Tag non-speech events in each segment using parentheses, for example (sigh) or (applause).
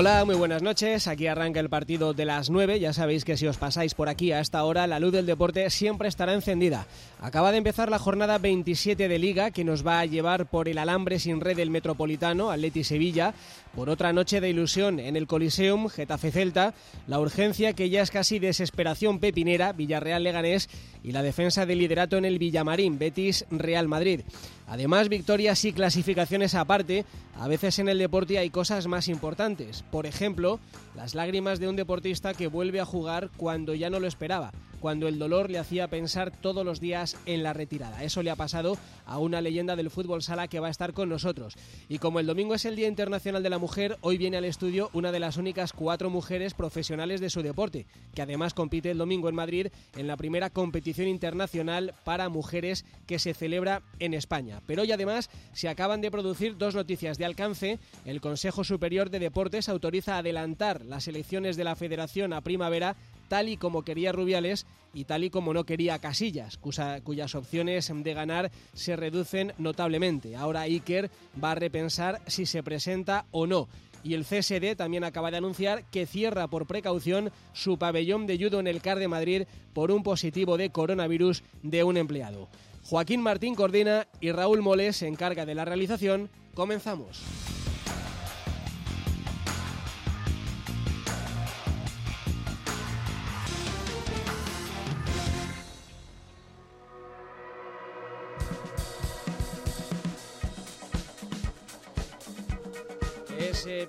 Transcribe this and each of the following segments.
Hola, muy buenas noches. Aquí arranca el partido de las 9. Ya sabéis que si os pasáis por aquí a esta hora, la luz del deporte siempre estará encendida. Acaba de empezar la jornada 27 de Liga que nos va a llevar por el alambre sin red del Metropolitano, Atleti Sevilla, por otra noche de ilusión en el Coliseum, Getafe Celta, la urgencia que ya es casi desesperación pepinera, Villarreal Leganés y la defensa del liderato en el Villamarín, Betis Real Madrid. Además, victorias y clasificaciones aparte, a veces en el deporte hay cosas más importantes. Por ejemplo, las lágrimas de un deportista que vuelve a jugar cuando ya no lo esperaba cuando el dolor le hacía pensar todos los días en la retirada. Eso le ha pasado a una leyenda del fútbol sala que va a estar con nosotros. Y como el domingo es el Día Internacional de la Mujer, hoy viene al estudio una de las únicas cuatro mujeres profesionales de su deporte, que además compite el domingo en Madrid en la primera competición internacional para mujeres que se celebra en España. Pero hoy además se acaban de producir dos noticias de alcance. El Consejo Superior de Deportes autoriza adelantar las elecciones de la Federación a primavera tal y como quería Rubiales y tal y como no quería Casillas, cuyas opciones de ganar se reducen notablemente. Ahora Iker va a repensar si se presenta o no. Y el CSD también acaba de anunciar que cierra por precaución su pabellón de judo en el CAR de Madrid por un positivo de coronavirus de un empleado. Joaquín Martín coordina y Raúl Moles se encarga de la realización. Comenzamos.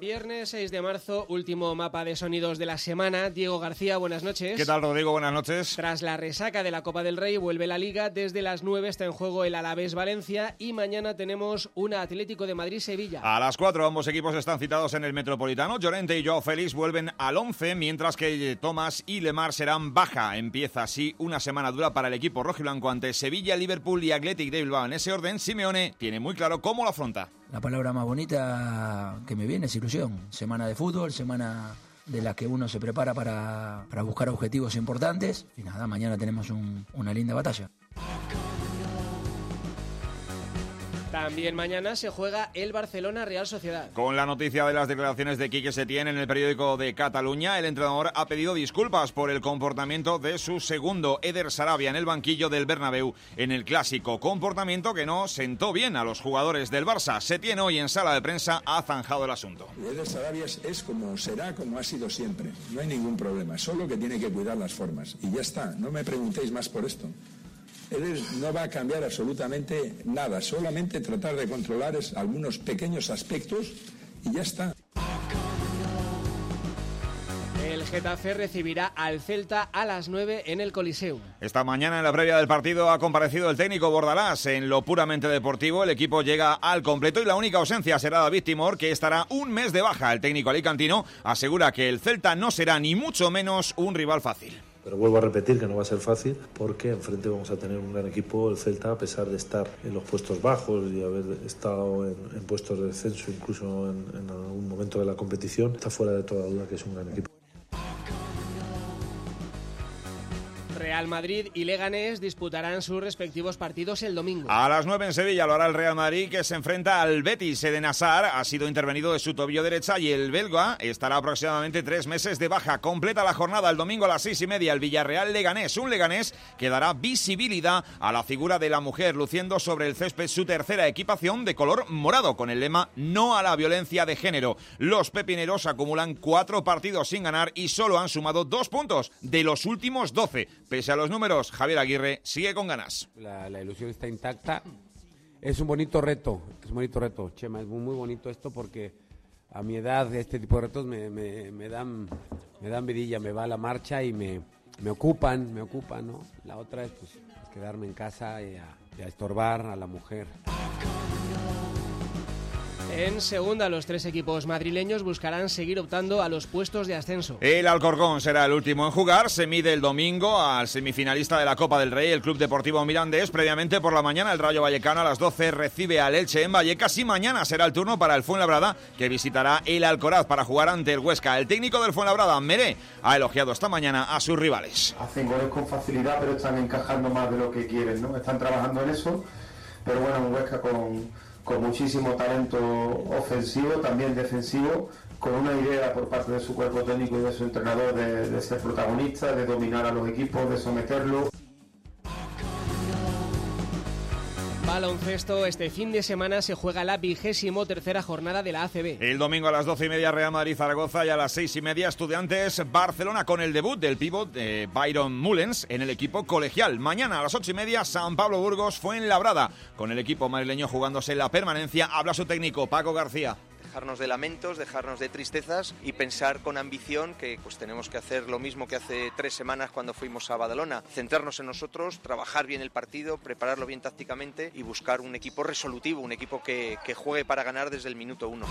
Viernes 6 de marzo, último mapa de sonidos de la semana. Diego García, buenas noches. ¿Qué tal, Rodrigo? Buenas noches. Tras la resaca de la Copa del Rey, vuelve la Liga. Desde las 9 está en juego el Alavés Valencia y mañana tenemos un Atlético de Madrid-Sevilla. A las 4 ambos equipos están citados en el Metropolitano. Llorente y Joao Félix vuelven al 11, mientras que Tomás y Lemar serán baja. Empieza así una semana dura para el equipo rojiblanco ante Sevilla, Liverpool y Athletic de Bilbao. En ese orden, Simeone tiene muy claro cómo lo afronta la palabra más bonita que me viene es ilusión. Semana de fútbol, semana de la que uno se prepara para, buscar objetivos importantes. Y nada, mañana tenemos una linda batalla. También mañana se juega el Barcelona Real Sociedad. Con la noticia de las declaraciones de Quique Setién en el periódico de Cataluña, el entrenador ha pedido disculpas por el comportamiento de su segundo, Eder Sarabia, en el banquillo del Bernabéu en el clásico. Comportamiento que no sentó bien a los jugadores del Barça. Setién hoy en sala de prensa ha zanjado el asunto. Eder Sarabia es como será, como ha sido siempre. No hay ningún problema, solo que tiene que cuidar las formas. Y ya está, no me preguntéis más por esto. Él no va a cambiar absolutamente nada, solamente tratar de controlar algunos pequeños aspectos y ya está. El Getafe recibirá al Celta a las 9 en el Coliseum. Esta mañana en la previa del partido ha comparecido el técnico Bordalás. En lo puramente deportivo, el equipo llega al completo y la única ausencia será David Timor, que estará un mes de baja. El técnico alicantino asegura que el Celta no será ni mucho menos un rival fácil. Pero vuelvo a repetir que no va a ser fácil porque enfrente vamos a tener un gran equipo, el Celta, a pesar de estar en los puestos bajos y haber estado en, puestos de descenso incluso en, en algún momento de la competición, está fuera de toda duda que es un gran equipo. Real Madrid y Leganés disputarán sus respectivos partidos el domingo. A las 9 en Sevilla lo hará el Real Madrid que se enfrenta al Betis. Eden Hazard ha sido intervenido de su tobillo derecha y el belga estará aproximadamente tres meses de baja. Completa la jornada el domingo a las seis y media el Villarreal Leganés. Un Leganés que dará visibilidad a la figura de la mujer luciendo sobre el césped su tercera equipación de color morado con el lema No a la violencia de género. Los pepineros acumulan cuatro partidos sin ganar y solo han sumado dos puntos de los últimos doce. Pese a los números, Javier Aguirre sigue con ganas. La, ilusión está intacta. Es un bonito reto, es un bonito reto, Chema, es muy, bonito esto porque a mi edad este tipo de retos me, dan me dan vidilla, me va a la marcha y me, me ocupan, me ocupan, ¿no? La otra es pues, quedarme en casa y a estorbar a la mujer. En segunda, los tres equipos madrileños buscarán seguir optando a los puestos de ascenso. El Alcorcón será el último en jugar. Se mide el domingo al semifinalista de la Copa del Rey, el Club Deportivo Mirandés. Previamente por la mañana, el Rayo Vallecano a las 12 recibe al Elche en Vallecas. Y mañana será el turno para el Fuenlabrada, que visitará el Alcoraz para jugar ante el Huesca. El técnico del Fuenlabrada, Meré, ha elogiado esta mañana a sus rivales. Hacen goles con facilidad, pero están encajando más de lo que quieren, ¿no? Están trabajando en eso. Pero bueno, un Huesca con con muchísimo talento ofensivo, también defensivo, con una idea por parte de su cuerpo técnico y de su entrenador de, de ser protagonista, de dominar a los equipos, de someterlos. Baloncesto, este fin de semana se juega la vigésimo tercera jornada de la ACB. El domingo a las doce y media Real Madrid-Zaragoza y a las seis y media Estudiantes Barcelona con el debut del pívot de Byron Mullens en el equipo colegial. Mañana a las ocho y media San Pablo Burgos fue en Labrada con el equipo madrileño jugándose la permanencia. Habla su técnico Paco García dejarnos de lamentos, dejarnos de tristezas y pensar con ambición que pues tenemos que hacer lo mismo que hace tres semanas cuando fuimos a Badalona, centrarnos en nosotros, trabajar bien el partido, prepararlo bien tácticamente y buscar un equipo resolutivo, un equipo que, que juegue para ganar desde el minuto uno.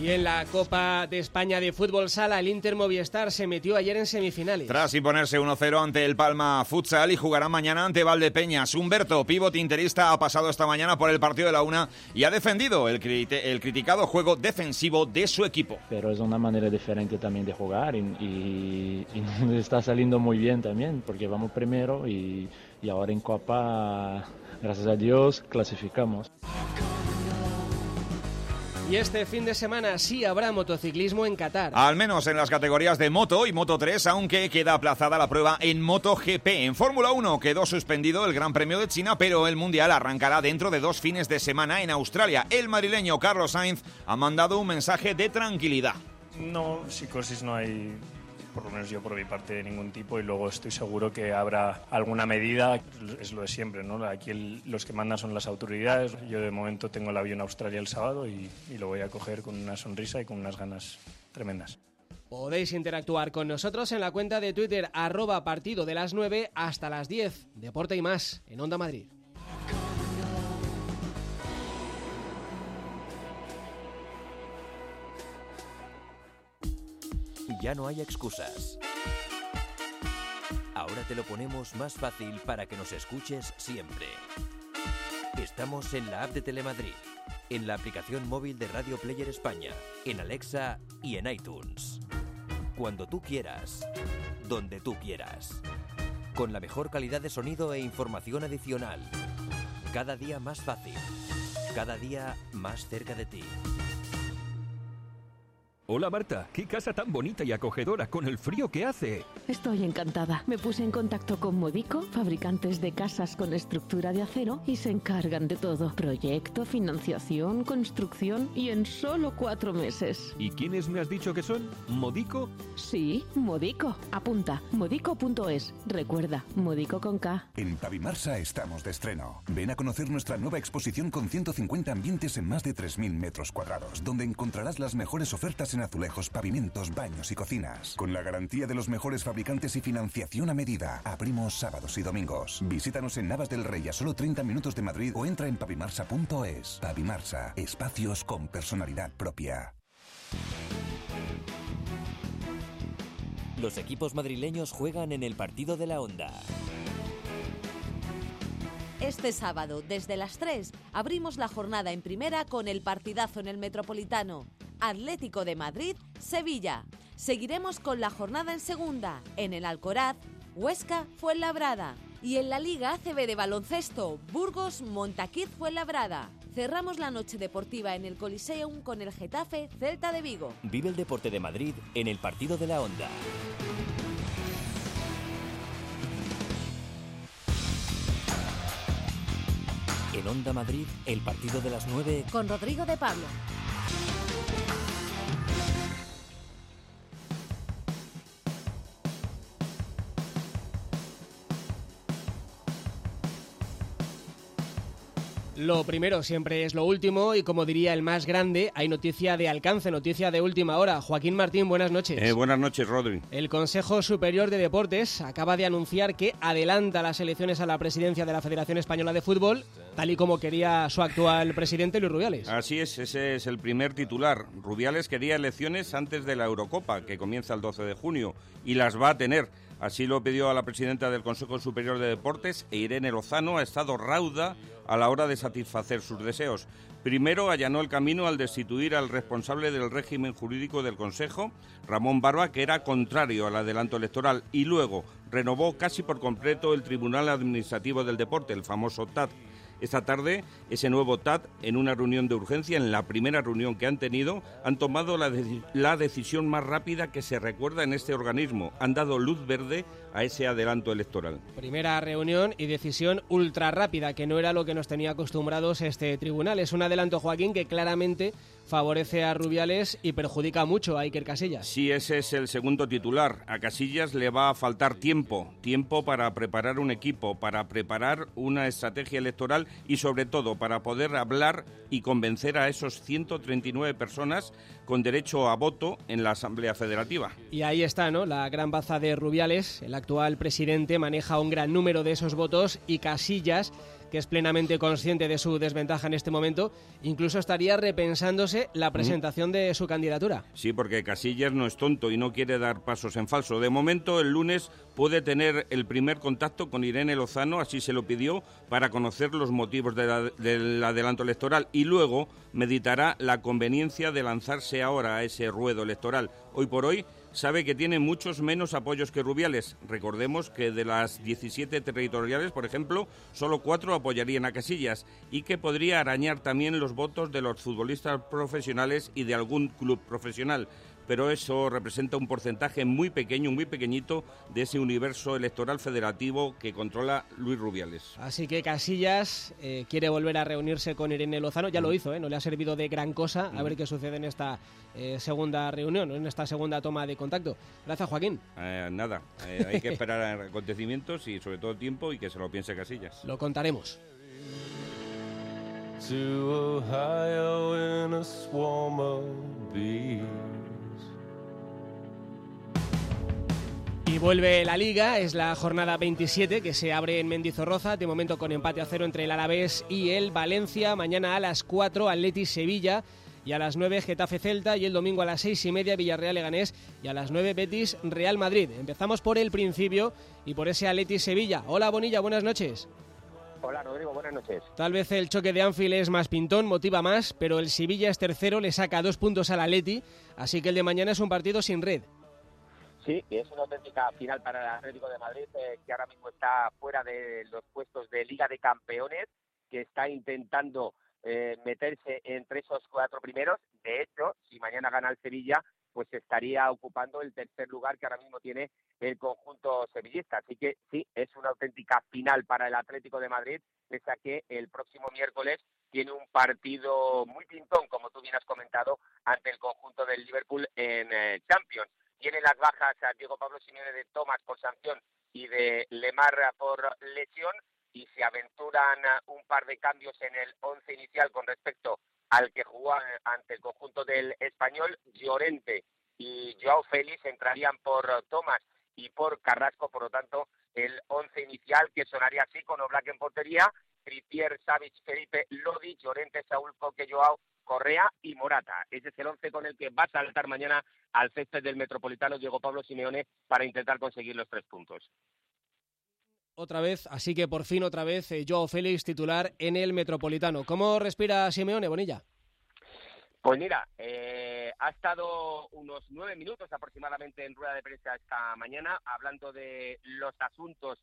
Y en la Copa de España de Fútbol Sala, el Inter Movistar se metió ayer en semifinales. Tras imponerse 1-0 ante el Palma Futsal y jugará mañana ante Valdepeñas. Humberto, pívot interista, ha pasado esta mañana por el partido de la una y ha defendido el, el criticado juego defensivo de su equipo. Pero es una manera diferente también de jugar y, y, y (laughs) está saliendo muy bien también, porque vamos primero y, y ahora en Copa, gracias a Dios, clasificamos. Y este fin de semana sí habrá motociclismo en Qatar. Al menos en las categorías de Moto y Moto 3, aunque queda aplazada la prueba en MotoGP. En Fórmula 1 quedó suspendido el Gran Premio de China, pero el Mundial arrancará dentro de dos fines de semana en Australia. El madrileño Carlos Sainz ha mandado un mensaje de tranquilidad. No, psicosis no hay por lo menos yo por mi parte de ningún tipo y luego estoy seguro que habrá alguna medida, es lo de siempre, ¿no? Aquí los que mandan son las autoridades, yo de momento tengo el avión a Australia el sábado y, y lo voy a coger con una sonrisa y con unas ganas tremendas. Podéis interactuar con nosotros en la cuenta de Twitter arroba partido de las 9 hasta las 10. Deporte y más en Onda Madrid. Ya no hay excusas. Ahora te lo ponemos más fácil para que nos escuches siempre. Estamos en la app de Telemadrid, en la aplicación móvil de Radio Player España, en Alexa y en iTunes. Cuando tú quieras, donde tú quieras. Con la mejor calidad de sonido e información adicional. Cada día más fácil. Cada día más cerca de ti. Hola Marta, qué casa tan bonita y acogedora con el frío que hace. Estoy encantada. Me puse en contacto con Modico, fabricantes de casas con estructura de acero, y se encargan de todo. Proyecto, financiación, construcción y en solo cuatro meses. ¿Y quiénes me has dicho que son? ¿Modico? Sí, Modico. Apunta, modico.es. Recuerda, Modico con K. En Pavimarsa estamos de estreno. Ven a conocer nuestra nueva exposición con 150 ambientes en más de 3.000 metros cuadrados, donde encontrarás las mejores ofertas en azulejos, pavimentos, baños y cocinas. Con la garantía de los mejores fabricantes y financiación a medida. Abrimos sábados y domingos. Visítanos en Navas del Rey a solo 30 minutos de Madrid o entra en pavimarsa.es. Pavimarsa, espacios con personalidad propia. Los equipos madrileños juegan en el partido de la Onda. Este sábado, desde las 3, abrimos la jornada en primera con el partidazo en el Metropolitano. Atlético de Madrid, Sevilla. Seguiremos con la jornada en segunda, en el Alcoraz, Huesca, Fuenlabrada. Y en la Liga ACB de baloncesto, Burgos, Montaquid, Fuenlabrada. Cerramos la noche deportiva en el Coliseum con el Getafe, Celta de Vigo. Vive el deporte de Madrid en el partido de la Onda. En Onda Madrid, el partido de las 9 con Rodrigo de Pablo. Lo primero siempre es lo último y como diría el más grande, hay noticia de alcance, noticia de última hora. Joaquín Martín, buenas noches. Eh, buenas noches, Rodri. El Consejo Superior de Deportes acaba de anunciar que adelanta las elecciones a la presidencia de la Federación Española de Fútbol, tal y como quería su actual presidente Luis Rubiales. Así es, ese es el primer titular. Rubiales quería elecciones antes de la Eurocopa, que comienza el 12 de junio, y las va a tener. Así lo pidió a la presidenta del Consejo Superior de Deportes Irene Lozano ha estado rauda a la hora de satisfacer sus deseos. Primero allanó el camino al destituir al responsable del régimen jurídico del Consejo, Ramón Barba, que era contrario al adelanto electoral, y luego renovó casi por completo el Tribunal Administrativo del Deporte, el famoso TAT esta tarde, ese nuevo TAT, en una reunión de urgencia, en la primera reunión que han tenido, han tomado la, la, decisión más rápida que se recuerda en este organismo. Han dado luz verde a ese adelanto electoral. Primera reunión y decisión ultra rápida, que no era lo que nos tenía acostumbrados este tribunal. Es un adelanto, Joaquín, que claramente favorece a Rubiales y perjudica mucho a Iker Casillas. Sí, ese es el segundo titular. A Casillas le va a faltar tiempo, tiempo para preparar un equipo, para preparar una estrategia electoral y sobre todo para poder hablar y convencer a esos 139 personas con derecho a voto en la Asamblea Federativa. Y ahí está, ¿no? La gran baza de Rubiales. El actual presidente maneja un gran número de esos votos y Casillas que es plenamente consciente de su desventaja en este momento, incluso estaría repensándose la presentación de su candidatura. Sí, porque Casillas no es tonto y no quiere dar pasos en falso. De momento, el lunes puede tener el primer contacto con Irene Lozano, así se lo pidió, para conocer los motivos del adelanto electoral y luego meditará la conveniencia de lanzarse ahora a ese ruedo electoral. Hoy por hoy sabe que tiene muchos menos apoyos que Rubiales. Recordemos que de las 17 territoriales, por ejemplo, solo cuatro apoyarían a Casillas y que podría arañar también los votos de los futbolistas profesionales y de algún club profesional pero eso representa un porcentaje muy pequeño, muy pequeñito de ese universo electoral federativo que controla Luis Rubiales. Así que Casillas eh, quiere volver a reunirse con Irene Lozano, ya lo mm. hizo, ¿eh? no le ha servido de gran cosa, a mm. ver qué sucede en esta eh, segunda reunión, en esta segunda toma de contacto. Gracias, Joaquín. nada, hay que esperar (laughs) acontecimientos y sobre todo tiempo y que se lo piense Casillas. Lo contaremos. Y vuelve la liga, es la jornada 27 que se abre en Mendizorroza, de momento con empate a cero entre el Alavés y el Valencia. Mañana a las 4 Atleti Sevilla y a las 9 Getafe Celta y el domingo a las 6 y media Villarreal Leganés y a las 9 Betis Real Madrid. Empezamos por el principio y por ese Atleti Sevilla. Hola Bonilla, buenas noches. Hola Rodrigo, buenas noches. Tal vez el choque de Anfield es más pintón, motiva más, pero el Sevilla es tercero, le saca dos puntos al Atleti, así que el de mañana es un partido sin red. Sí, es una auténtica final para el Atlético de Madrid, eh, que ahora mismo está fuera de los puestos de Liga de Campeones, que está intentando eh, meterse entre esos cuatro primeros. De hecho, si mañana gana el Sevilla, pues estaría ocupando el tercer lugar que ahora mismo tiene el conjunto sevillista. Así que sí, es una auténtica final para el Atlético de Madrid, pese a que el próximo miércoles tiene un partido muy pintón, como tú bien has comentado, ante el conjunto del Liverpool en eh, Champions. Tiene las bajas a Diego Pablo Simeone de Tomás por sanción y de Lemar por lesión y se aventuran un par de cambios en el once inicial con respecto al que jugó ante el conjunto del español. Llorente y Joao Félix entrarían por Tomás y por Carrasco, por lo tanto, el once inicial que sonaría así con Oblak en portería, Trippier, Savic, Felipe, Lodi, Llorente, Saúl, Coque, Joao, Correa y Morata. Ese es el once con el que va a saltar mañana al césped del Metropolitano Diego Pablo Simeone para intentar conseguir los tres puntos. Otra vez, así que por fin otra vez eh, Joao Félix titular en el Metropolitano. ¿Cómo respira Simeone, Bonilla? Pues mira, eh, ha estado unos nueve minutos aproximadamente en rueda de prensa esta mañana hablando de los asuntos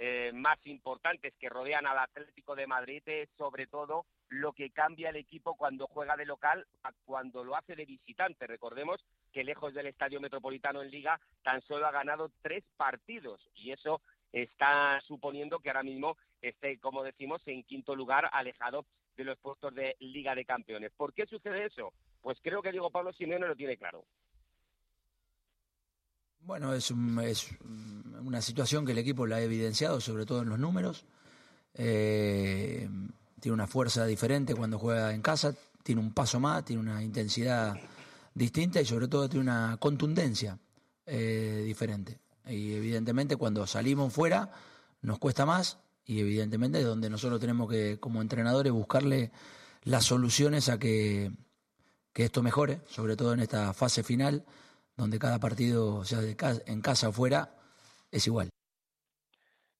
eh, más importantes que rodean al Atlético de Madrid, sobre todo lo que cambia el equipo cuando juega de local a cuando lo hace de visitante. Recordemos que lejos del Estadio Metropolitano en Liga tan solo ha ganado tres partidos y eso está suponiendo que ahora mismo esté, como decimos, en quinto lugar, alejado de los puestos de Liga de Campeones. ¿Por qué sucede eso? Pues creo que Diego Pablo Simeone lo tiene claro. Bueno, es, una situación que el equipo la ha evidenciado, sobre todo en los números. Eh, tiene una fuerza diferente cuando juega en casa, tiene un paso más, tiene una intensidad distinta y sobre todo tiene una contundencia eh, diferente. Y evidentemente cuando salimos fuera nos cuesta más y evidentemente es donde nosotros tenemos que como entrenadores buscarle las soluciones a que, que esto mejore, sobre todo en esta fase final donde cada partido, sea de en casa o fuera, es igual.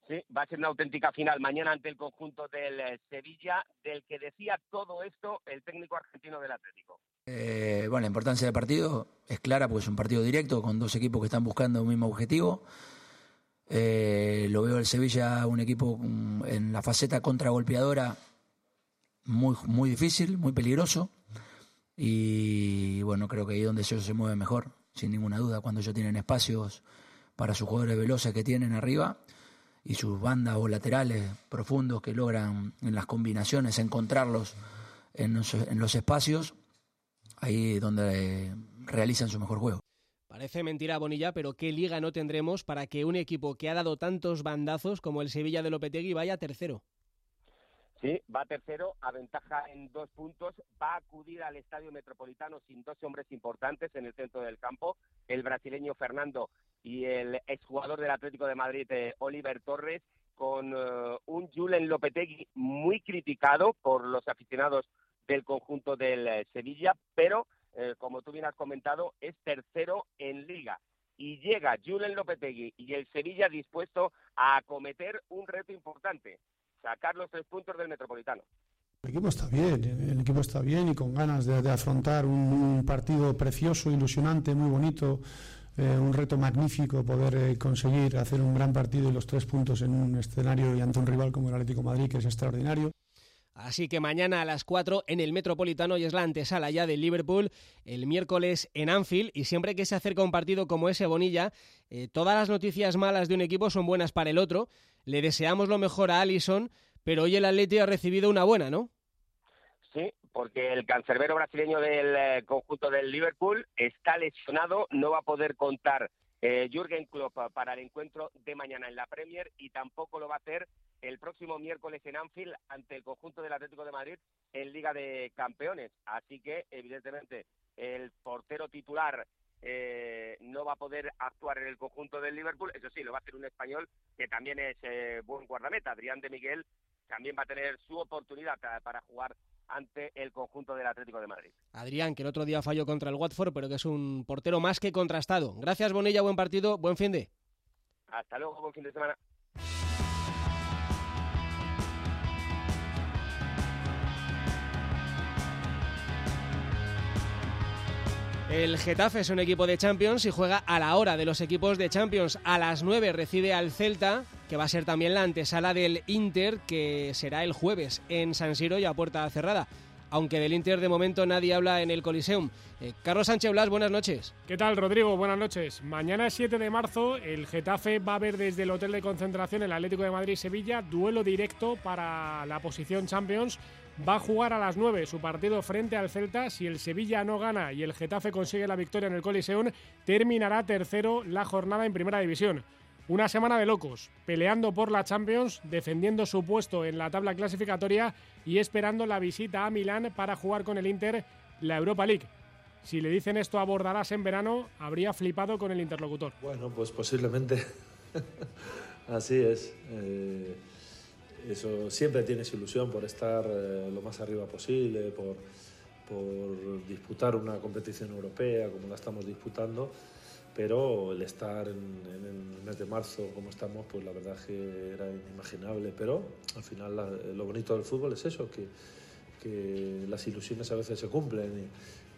Sí, va a ser una auténtica final mañana ante el conjunto del eh, Sevilla, del que decía todo esto el técnico argentino del Atlético. Eh, bueno, la importancia del partido es clara porque es un partido directo con dos equipos que están buscando un mismo objetivo. Eh, lo veo el Sevilla un equipo mm, en la faceta contragolpeadora muy, muy difícil, muy peligroso. Y bueno, creo que ahí es donde ellos se mueve mejor, sin ninguna duda, cuando ellos tienen espacios para sus jugadores veloces que tienen arriba y sus bandas o laterales profundos que logran en las combinaciones encontrarlos en los, espacios, ahí donde realizan su mejor juego. Parece mentira, Bonilla, pero ¿qué liga no tendremos para que un equipo que ha dado tantos bandazos como el Sevilla de Lopetegui vaya tercero? Sí, va tercero, aventaja en dos puntos, va a acudir al Estadio Metropolitano sin dos hombres importantes en el centro del campo, el brasileño Fernando y el exjugador del Atlético de Madrid, eh, Oliver Torres, con eh, un Julen Lopetegui muy criticado por los aficionados del conjunto del eh, Sevilla, pero como tú bien has comentado, es tercero en liga. Y llega Julen Lopetegui y el Sevilla dispuesto a acometer un reto importante, sacar los tres puntos del Metropolitano. El equipo está bien, el equipo está bien y con ganas de, afrontar un, partido precioso, ilusionante, muy bonito, eh, un reto magnífico poder eh, conseguir hacer un gran partido y los tres puntos en un escenario y ante un rival como el Atlético Madrid, que es extraordinario. Así que mañana a las 4 en el Metropolitano y es la antesala ya del Liverpool, el miércoles en Anfield y siempre que se acerca un partido como ese Bonilla, eh, todas las noticias malas de un equipo son buenas para el otro. Le deseamos lo mejor a Allison, pero hoy el Atleti ha recibido una buena, ¿no? Sí, porque el cancerbero brasileño del eh, conjunto del Liverpool está lesionado, no va a poder contar eh, Jürgen Klopp para el encuentro de mañana en la Premier y tampoco lo va a hacer el próximo miércoles en Anfield ante el conjunto del Atlético de Madrid en Liga de Campeones. Así que, evidentemente, el portero titular eh, no va a poder actuar en el conjunto del Liverpool. Eso sí, lo va a hacer un español que también es eh, buen guardameta. Adrián de Miguel también va a tener su oportunidad para jugar ante el conjunto del Atlético de Madrid. Adrián, que el otro día falló contra el Watford, pero que es un portero más que contrastado. Gracias, Bonilla, buen partido, buen fin de. Hasta luego, buen fin de semana. El Getafe es un equipo de Champions y juega a la hora de los equipos de Champions. A las 9 recibe al Celta, que va a ser también la antesala del Inter, que será el jueves en San Siro y a puerta cerrada. Aunque del Inter de momento nadie habla en el Coliseum. Eh, Carlos Sánchez Blas, buenas noches. ¿Qué tal, Rodrigo? Buenas noches. Mañana 7 de marzo, el Getafe va a ver desde el Hotel de Concentración el Atlético de Madrid-Sevilla, duelo directo para la posición Champions va a jugar a las 9 su partido frente al Celta. Si el Sevilla no gana y el Getafe consigue la victoria en el Coliseum, terminará tercero la jornada en Primera División. Una semana de locos, peleando por la Champions, defendiendo su puesto en la tabla clasificatoria y esperando la visita a Milán para jugar con el Inter la Europa League. Si le dicen esto a en verano, habría flipado con el interlocutor. Bueno, pues posiblemente (laughs) así es. Eh, eso siempre tienes ilusión por estar eh, lo más arriba posible, por, por disputar una competición europea como la estamos disputando, pero el estar en, el mes de marzo como estamos, pues la verdad que era inimaginable, pero al final lo bonito del fútbol es eso, que, que las ilusiones a veces se cumplen y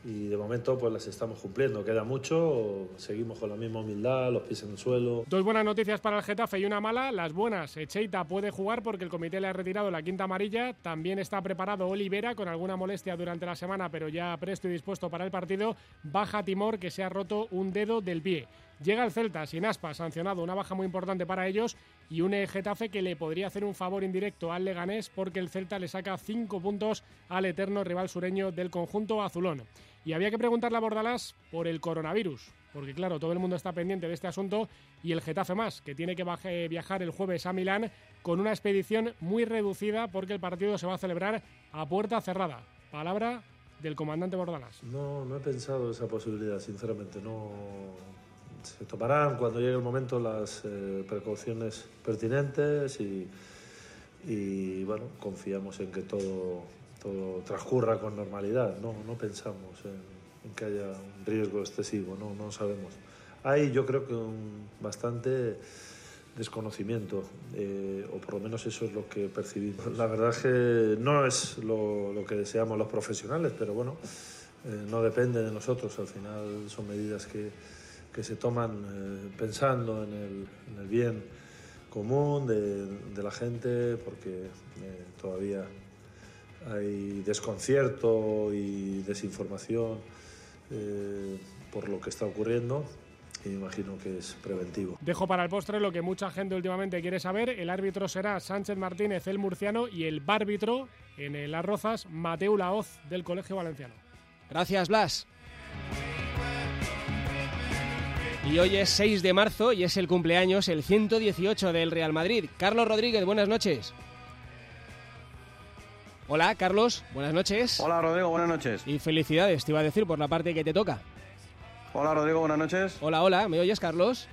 de momento pues las estamos cumpliendo. Queda mucho, seguimos con la misma humildad, los pies en el suelo. Dos buenas noticias para el Getafe y una mala. Las buenas, Echeita puede jugar porque el comité le ha retirado la quinta amarilla. También está preparado Olivera con alguna molestia durante la semana, pero ya presto y dispuesto para el partido. Baja Timor que se ha roto un dedo del pie. Llega el Celta sin aspa, sancionado, una baja muy importante para ellos y un Getafe que le podría hacer un favor indirecto al Leganés porque el Celta le saca cinco puntos al eterno rival sureño del conjunto azulón. Y había que preguntarle a Bordalás por el coronavirus, porque claro, todo el mundo está pendiente de este asunto y el Getafe más, que tiene que viajar el jueves a Milán con una expedición muy reducida porque el partido se va a celebrar a puerta cerrada. Palabra del comandante Bordalas. No, no he pensado esa posibilidad, sinceramente. No se tomarán cuando llegue el momento las eh, precauciones pertinentes y, y, bueno, confiamos en que todo, todo transcurra con normalidad. No, no pensamos en, que haya un riesgo excesivo, no, no sabemos. Hay yo creo que un bastante desconocimiento, eh, o por lo menos eso es lo que percibimos. La verdad es que no es lo, lo que deseamos los profesionales, pero bueno, eh, no depende de nosotros, al final son medidas que, que se toman eh, pensando en el, en el, bien común de, de la gente, porque todavía hay desconcierto y desinformación por lo que está ocurriendo y imagino que es preventivo. Dejo para el postre lo que mucha gente últimamente quiere saber. El árbitro será Sánchez Martínez, el murciano, y el bárbitro en el Arrozas, Mateo Laoz, del Colegio Valenciano. Gracias, Blas. Y hoy es 6 de marzo y es el cumpleaños, el 118 del Real Madrid. Carlos Rodríguez, buenas noches. Hola, Carlos, buenas noches. Hola, Rodrigo, buenas noches. Y felicidades, te iba a decir, por la parte que te toca. Hola Rodrigo, buenas noches. Hola, hola, ¿me oyes Carlos?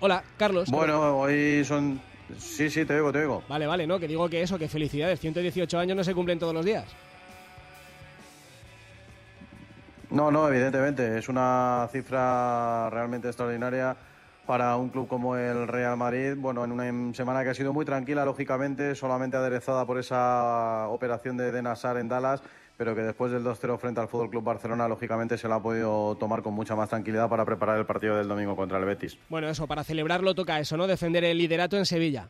Hola, Carlos. Bueno, hoy son... Sí, sí, te oigo, te oigo. Vale, vale, ¿no? Que digo que eso, que felicidades, 118 años no se cumplen todos los días. No, no, evidentemente, es una cifra realmente extraordinaria para un club como el Real Madrid, bueno, en una semana que ha sido muy tranquila, lógicamente, solamente aderezada por esa operación de Denasar en Dallas, pero que después del 2-0 frente al Fútbol Club Barcelona, lógicamente se lo ha podido tomar con mucha más tranquilidad para preparar el partido del domingo contra el Betis. Bueno, eso, para celebrarlo toca eso, ¿no? Defender el liderato en Sevilla.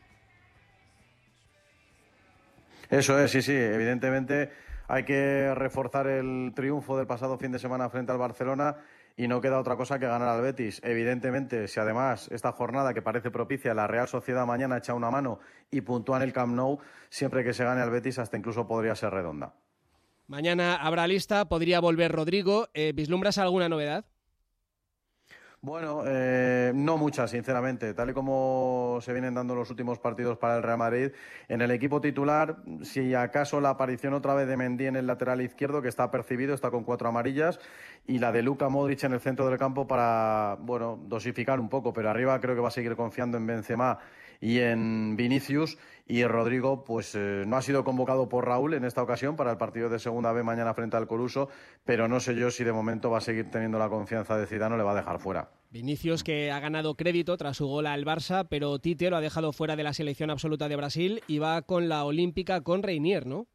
Eso es, sí, sí, evidentemente hay que reforzar el triunfo del pasado fin de semana frente al Barcelona y no queda otra cosa que ganar al Betis. Evidentemente, si además esta jornada que parece propicia, la Real Sociedad mañana echa una mano y puntúa en el Camp Nou, siempre que se gane al Betis hasta incluso podría ser redonda. Mañana habrá lista, podría volver Rodrigo. Eh, ¿Vislumbras alguna novedad? Bueno, eh, no muchas, sinceramente. Tal y como se vienen dando los últimos partidos para el Real Madrid, en el equipo titular, si acaso la aparición otra vez de Mendy en el lateral izquierdo, que está percibido, está con cuatro amarillas, y la de Luka Modric en el centro del campo para, bueno, dosificar un poco, pero arriba creo que va a seguir confiando en Benzema y en Vinicius. Y Rodrigo, pues eh, no ha sido convocado por Raúl en esta ocasión para el partido de segunda B mañana frente al Coruso, pero no sé yo si de momento va a seguir teniendo la confianza de Zidane o le va a dejar fuera. Vinicius que ha ganado crédito tras su gol al Barça, pero Tite lo ha dejado fuera de la selección absoluta de Brasil y va con la Olímpica con Reinier, ¿no?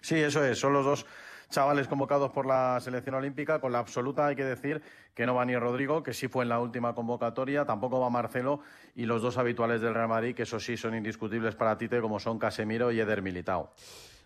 Sí, eso es, son los dos chavales convocados por la selección olímpica. Con la absoluta hay que decir que no va ni Rodrigo, que sí fue en la última convocatoria, tampoco va Marcelo y los dos habituales del Real Madrid, que eso sí son indiscutibles para Tite, como son Casemiro y Eder Militao.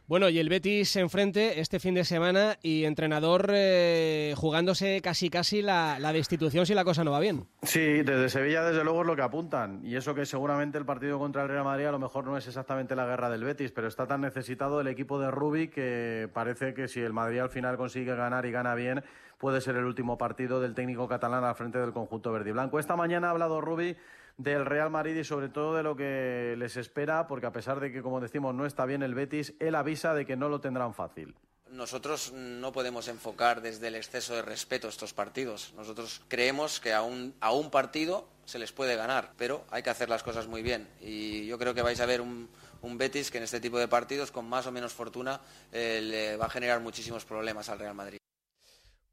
Bueno, y el Betis enfrente este fin de semana y entrenador eh, jugándose casi casi la, destitución si la cosa no va bien. Sí, desde Sevilla desde luego es lo que apuntan. Y eso que seguramente el partido contra el Real Madrid a lo mejor no es exactamente la guerra del Betis, pero está tan necesitado el equipo de Rubi que parece que si el Madrid al final consigue ganar y gana bien, puede ser el último partido del técnico catalán al frente del conjunto verde y blanco. Esta mañana ha hablado Rubi del Real Madrid y sobre todo de lo que les espera, porque a pesar de que, como decimos, no está bien el Betis, él avisa de que no lo tendrán fácil. Nosotros no podemos enfocar desde el exceso de respeto estos partidos. Nosotros creemos que a un, a un partido se les puede ganar, pero hay que hacer las cosas muy bien. Y yo creo que vais a ver un, un Betis que en este tipo de partidos, con más o menos fortuna, eh, le va a generar muchísimos problemas al Real Madrid.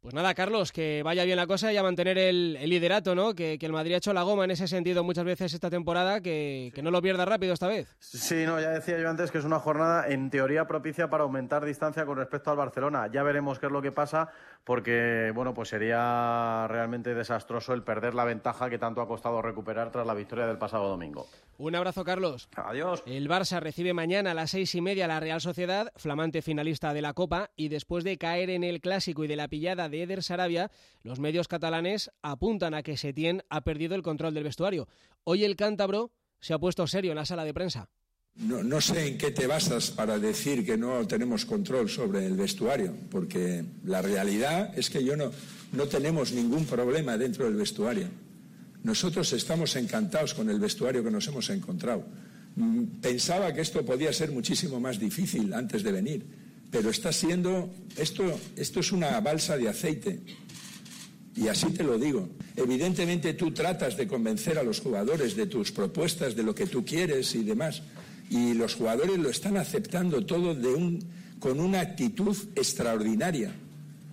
Pues nada, Carlos, que vaya bien la cosa y a mantener el, liderato, ¿no? Que, el Madrid ha hecho la goma en ese sentido muchas veces esta temporada, que, que, no lo pierda rápido esta vez. Sí, no, ya decía yo antes que es una jornada en teoría propicia para aumentar distancia con respecto al Barcelona. Ya veremos qué es lo que pasa, porque, bueno, pues sería realmente desastroso el perder la ventaja que tanto ha costado recuperar tras la victoria del pasado domingo. Un abrazo, Carlos. Adiós. El Barça recibe mañana a las seis y media la Real Sociedad, flamante finalista de la Copa, y después de caer en el clásico y de la pillada de Eder Sarabia, los medios catalanes apuntan a que Setién ha perdido el control del vestuario. Hoy el cántabro se ha puesto serio en la sala de prensa. No, no, sé en qué te basas para decir que no tenemos control sobre el vestuario, porque la realidad es que yo no, no tenemos ningún problema dentro del vestuario. Nosotros estamos encantados con el vestuario que nos hemos encontrado. Mm, pensaba que esto podía ser muchísimo más difícil antes de venir, pero está siendo, esto, esto es una balsa de aceite. Y así te lo digo. Evidentemente tú tratas de convencer a los jugadores de tus propuestas, de lo que tú quieres y demás. Y los jugadores lo están aceptando todo de un, con una actitud extraordinaria.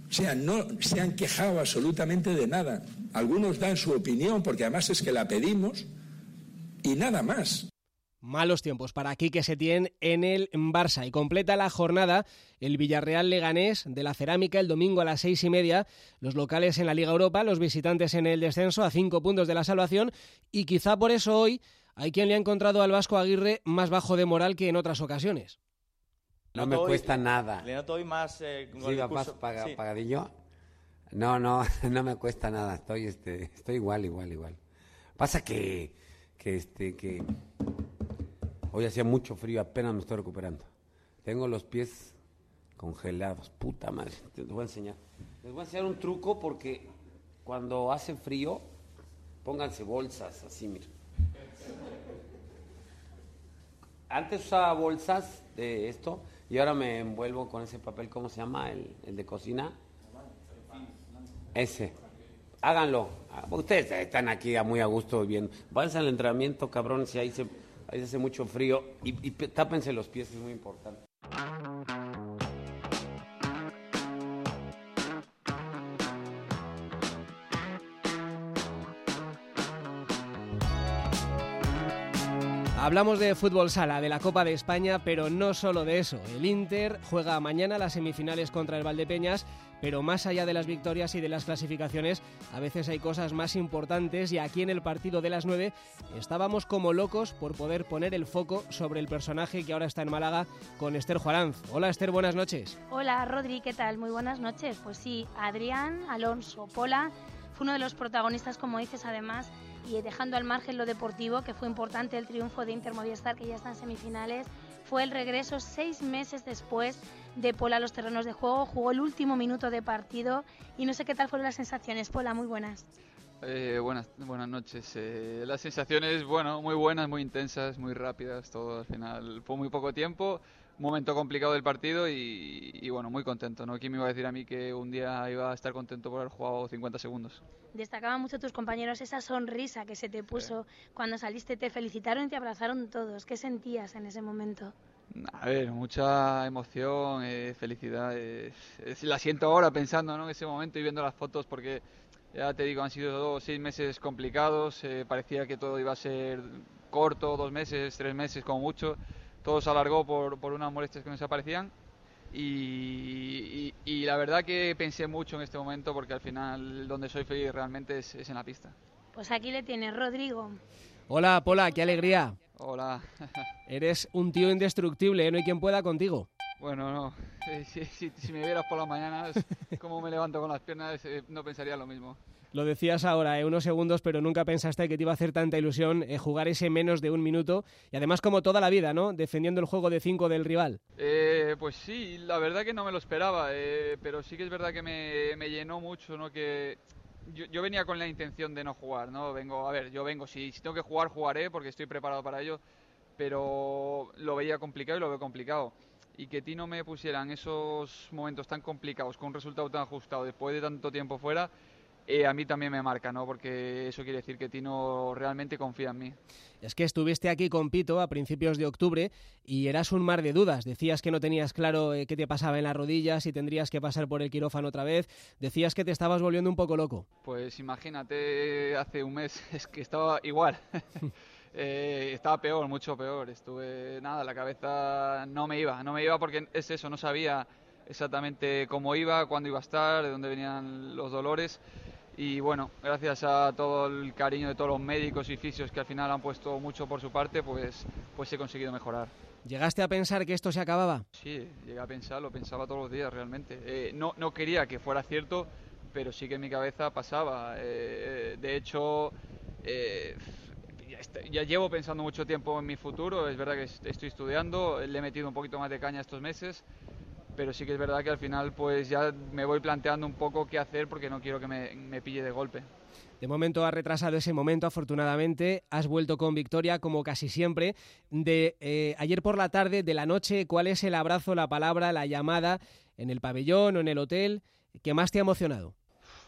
O sea, no se han quejado absolutamente de nada. Algunos dan su opinión porque además es que la pedimos y nada más. Malos tiempos para Quique Setién en el Barça y completa la jornada el Villarreal Leganés de la Cerámica el domingo a las seis y media, los locales en la Liga Europa, los visitantes en el descenso a cinco puntos de la salvación y quizá por eso hoy hay quien le ha encontrado al Vasco Aguirre más bajo de moral que en otras ocasiones. No me cuesta nada. Le noto hoy más eh, sí, más pagadillo. No, no, (laughs) no me cuesta nada. Estoy, este, estoy igual, igual, igual. Pasa que, que, este, que hoy hacía mucho frío, apenas me estoy recuperando. Tengo los pies congelados, puta madre. Les voy a enseñar. Les voy a enseñar un truco porque cuando hace frío, pónganse bolsas así, miren. Antes usaba bolsas de esto y ahora me envuelvo con ese papel, ¿cómo se llama? El, el de cocina. Ese. Háganlo. Ustedes están aquí muy a gusto viendo. Váyanse al entrenamiento, cabrones, si ahí se, ahí se hace mucho frío. Y, y tápense los pies, es muy importante. Hablamos de fútbol sala, de la Copa de España, pero no solo de eso. El Inter juega mañana las semifinales contra el Valdepeñas, pero más allá de las victorias y de las clasificaciones, a veces hay cosas más importantes y aquí en el partido de las 9 estábamos como locos por poder poner el foco sobre el personaje que ahora está en Málaga con Esther Juaranz. Hola Esther, buenas noches. Hola Rodri, ¿qué tal? Muy buenas noches. Pues sí, Adrián, Alonso, Pola, fue uno de los protagonistas, como dices además, y dejando al margen lo deportivo, que fue importante el triunfo de Inter Movistar, que ya está en semifinales, fue el regreso seis meses después de Pola a los terrenos de juego, jugó el último minuto de partido y no sé qué tal fueron las sensaciones. Pola, muy buenas. Eh, buenas, buenas noches. Eh, las sensaciones, bueno, muy buenas, muy intensas, muy rápidas, todo al final. Fue muy poco tiempo, momento complicado del partido y, bueno, muy contento. ¿no? ¿Quién me iba a decir a mí que un día iba a estar contento por haber jugado 50 segundos? Destacaban mucho tus compañeros esa sonrisa que se te puso cuando saliste, te felicitaron y te abrazaron todos. ¿Qué sentías en ese momento? A ver, mucha emoción, eh, felicidad. la siento ahora pensando ¿no? en ese momento y viendo las fotos porque ya te digo, han sido dos, seis meses complicados. Eh, parecía que todo iba a ser corto, dos meses, tres meses como mucho todo se alargó por, por unas molestias que nos aparecían. Y, y, la verdad que pensé mucho en este momento porque al final donde soy feliz realmente es, es en la pista. Pues aquí le tienes, Rodrigo. Hola, Pola, qué alegría. Hola. (laughs) Eres un tío indestructible, ¿eh? no hay quien pueda contigo. Bueno, no. (laughs) Si, si, si me vieras por las mañanas, cómo me levanto con las piernas, eh, no pensaría lo mismo. Lo decías ahora, eh, unos segundos, pero nunca pensaste que te iba a hacer tanta ilusión eh, jugar ese menos de un minuto y además como toda la vida, ¿no? Defendiendo el juego de cinco del rival. Eh, pues sí, la verdad que no me lo esperaba, eh, pero sí que es verdad que me, llenó mucho, ¿no? Que yo, venía con la intención de no jugar, ¿no? Vengo, a ver, yo vengo, si, si tengo que jugar, jugaré porque estoy preparado para ello, pero lo veía complicado y lo veo complicado y que Tino me pusiera en esos momentos tan complicados, con un resultado tan ajustado, después de tanto tiempo fuera, eh, a mí también me marca, ¿no? Porque eso quiere decir que Tino realmente confía en mí. Es que estuviste aquí con Pito a principios de octubre y eras un mar de dudas. Decías que no tenías claro eh, qué te pasaba en las rodillas y tendrías que pasar por el quirófano otra vez. Decías que te estabas volviendo un poco loco. Pues imagínate, hace un mes (laughs) es que estaba igual. (laughs) eh, estaba peor, mucho peor. Estuve, nada, la cabeza no me iba, no me iba porque es eso, no sabía exactamente cómo iba, cuándo iba a estar, de dónde venían los dolores y bueno, gracias a todo el cariño de todos los médicos y fisios que al final han puesto mucho por su parte, pues, pues he conseguido mejorar. ¿Llegaste a pensar que esto se acababa? Sí, llegué a pensar, lo pensaba todos los días realmente. Eh, no, no quería que fuera cierto, pero sí que en mi cabeza pasaba. Eh, de hecho, eh, ya, llevo pensando mucho tiempo en mi futuro, es verdad que estoy estudiando, le he metido un poquito más de caña estos meses, pero sí que es verdad que al final pues ya me voy planteando un poco qué hacer porque no quiero que me, me pille de golpe. De momento ha retrasado ese momento, afortunadamente. Has vuelto con victoria, como casi siempre. De eh, ayer por la tarde, de la noche, ¿cuál es el abrazo, la palabra, la llamada en el pabellón o en el hotel que más te ha emocionado?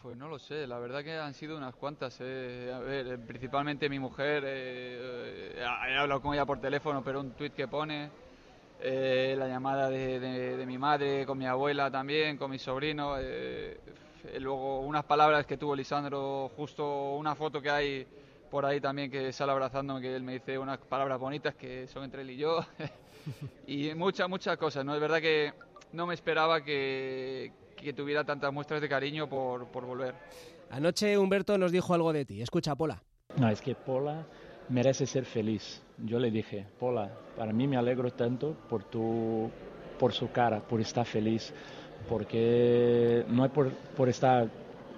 Pues no lo sé, la verdad que han sido unas cuantas. Eh. A ver, eh, principalmente mi mujer, eh, he hablado con ella por teléfono, pero un tuit que pone, la llamada de, mi madre, con mi abuela también, con mi sobrino, luego unas palabras que tuvo Lisandro, justo una foto que hay por ahí también que sale abrazándome, que él me dice unas palabras bonitas que son entre él y yo, (laughs) y muchas, muchas cosas, ¿no? Es verdad que no me esperaba que, que tuviera tantas muestras de cariño por, por volver. Anoche Humberto nos dijo algo de ti. Escucha, Pola. No, es que Pola merece ser feliz. Yo le dije, Pola, para mí me alegro tanto por, tu, por su cara, por estar feliz, porque no es por, estar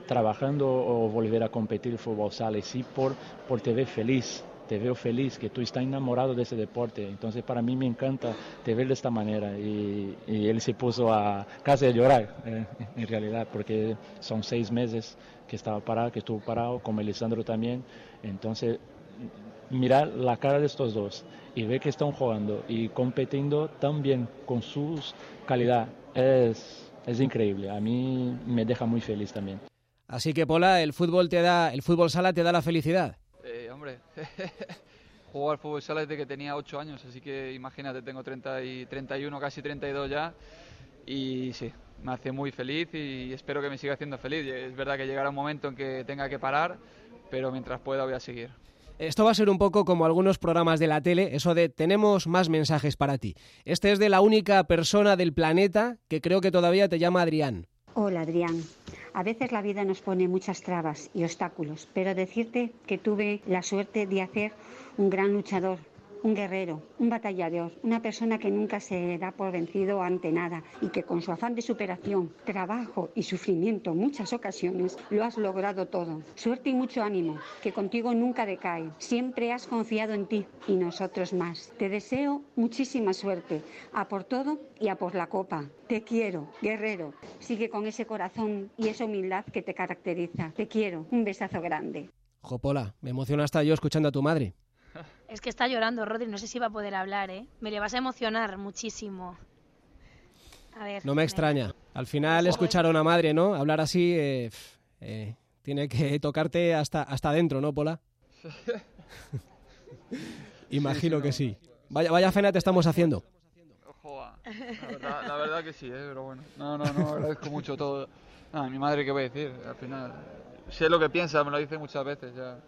trabajando o volver a competir fútbol sale, sí por, por te ver feliz, te veo feliz, que tú estás enamorado de ese deporte. Entonces para mí me encanta te ver de esta manera. Y, él se puso a casi a llorar, eh, en realidad, porque son seis meses que estaba parado, que estuvo parado, como Elisandro también. Entonces mirar la cara de estos dos y ver que están jugando y compitiendo tan bien con su calidad es, es increíble. A mí me deja muy feliz también. Así que Pola, el fútbol te da, el fútbol sala te da la felicidad. hombre, (laughs) juego al fútbol sala desde que tenía 8 años, así que imagínate, tengo 30 y 31, casi 32 ya, y sí, me hace muy feliz y espero que me siga haciendo feliz. Es verdad que llegará un momento en que tenga que parar, pero mientras pueda voy a seguir. Esto va a ser un poco como algunos programas de la tele, eso de tenemos más mensajes para ti. Este es de la única persona del planeta que creo que todavía te llama Adrián. Hola Adrián. A veces la vida nos pone muchas trabas y obstáculos, pero decirte que tuve la suerte de hacer un gran luchador un guerrero, un batallador, una persona que nunca se da por vencido ante nada y que con su afán de superación, trabajo y sufrimiento en muchas ocasiones lo has logrado todo. Suerte y mucho ánimo, que contigo nunca decae. Siempre has confiado en ti y nosotros más. Te deseo muchísima suerte, a por todo y a por la copa. Te quiero, guerrero. Sigue con ese corazón y esa humildad que te caracteriza. Te quiero. Un besazo grande. Jopola, me emociona hasta yo escuchando a tu madre. Es que está llorando, Rodri, no sé si va a poder hablar, ¿eh? Me le vas a emocionar muchísimo. A ver. No me extraña. Al final escuchar a una madre, ¿no? Hablar así eh, eh, tiene que tocarte hasta, hasta adentro, ¿no, Pola? (laughs) Imagino que sí. Vaya, vaya fena te estamos haciendo. La verdad, que sí, ¿eh? pero bueno. No, no, no, agradezco mucho todo. a mi madre, ¿qué voy a decir? Al final, sé lo que piensa, me lo dice muchas veces ya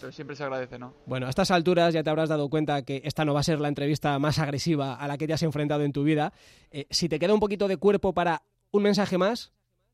pero siempre se agradece, ¿no? Bueno, a estas alturas ya te habrás dado cuenta que esta no va a ser la entrevista más agresiva a la que te has enfrentado en tu vida. Eh, si te queda un poquito de cuerpo para un mensaje más,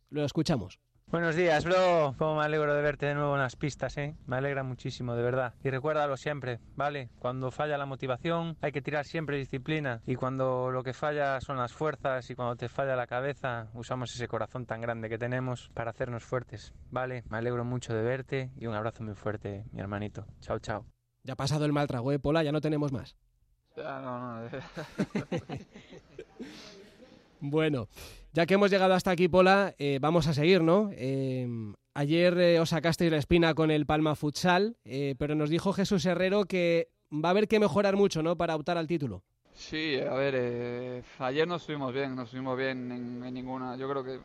lo escuchamos. Buenos días, bro. Cómo me alegro de verte de nuevo en las pistas, ¿eh? Me alegra muchísimo, de verdad. Y recuérdalo siempre, ¿vale? Cuando falla la motivación hay que tirar siempre disciplina. Y cuando lo que falla son las fuerzas y cuando te falla la cabeza, usamos ese corazón tan grande que tenemos para hacernos fuertes, ¿vale? Me alegro mucho de verte y un abrazo muy fuerte, mi hermanito. Chao, chao. Ya ha pasado el mal trago, ¿eh, Pola? Ya no tenemos más. Ya, no, no. (laughs) (laughs) bueno. Ya que hemos llegado hasta aquí, Pola, eh, vamos a seguir, ¿no? Em, ayer eh, os sacasteis la espina con el Palma Futsal, eh, pero nos dijo Jesús Herrero que va a haber que mejorar mucho, ¿no? Para optar al título. Sí, a ver, ayer no estuvimos bien, no estuvimos bien en, ninguna. Yo creo que,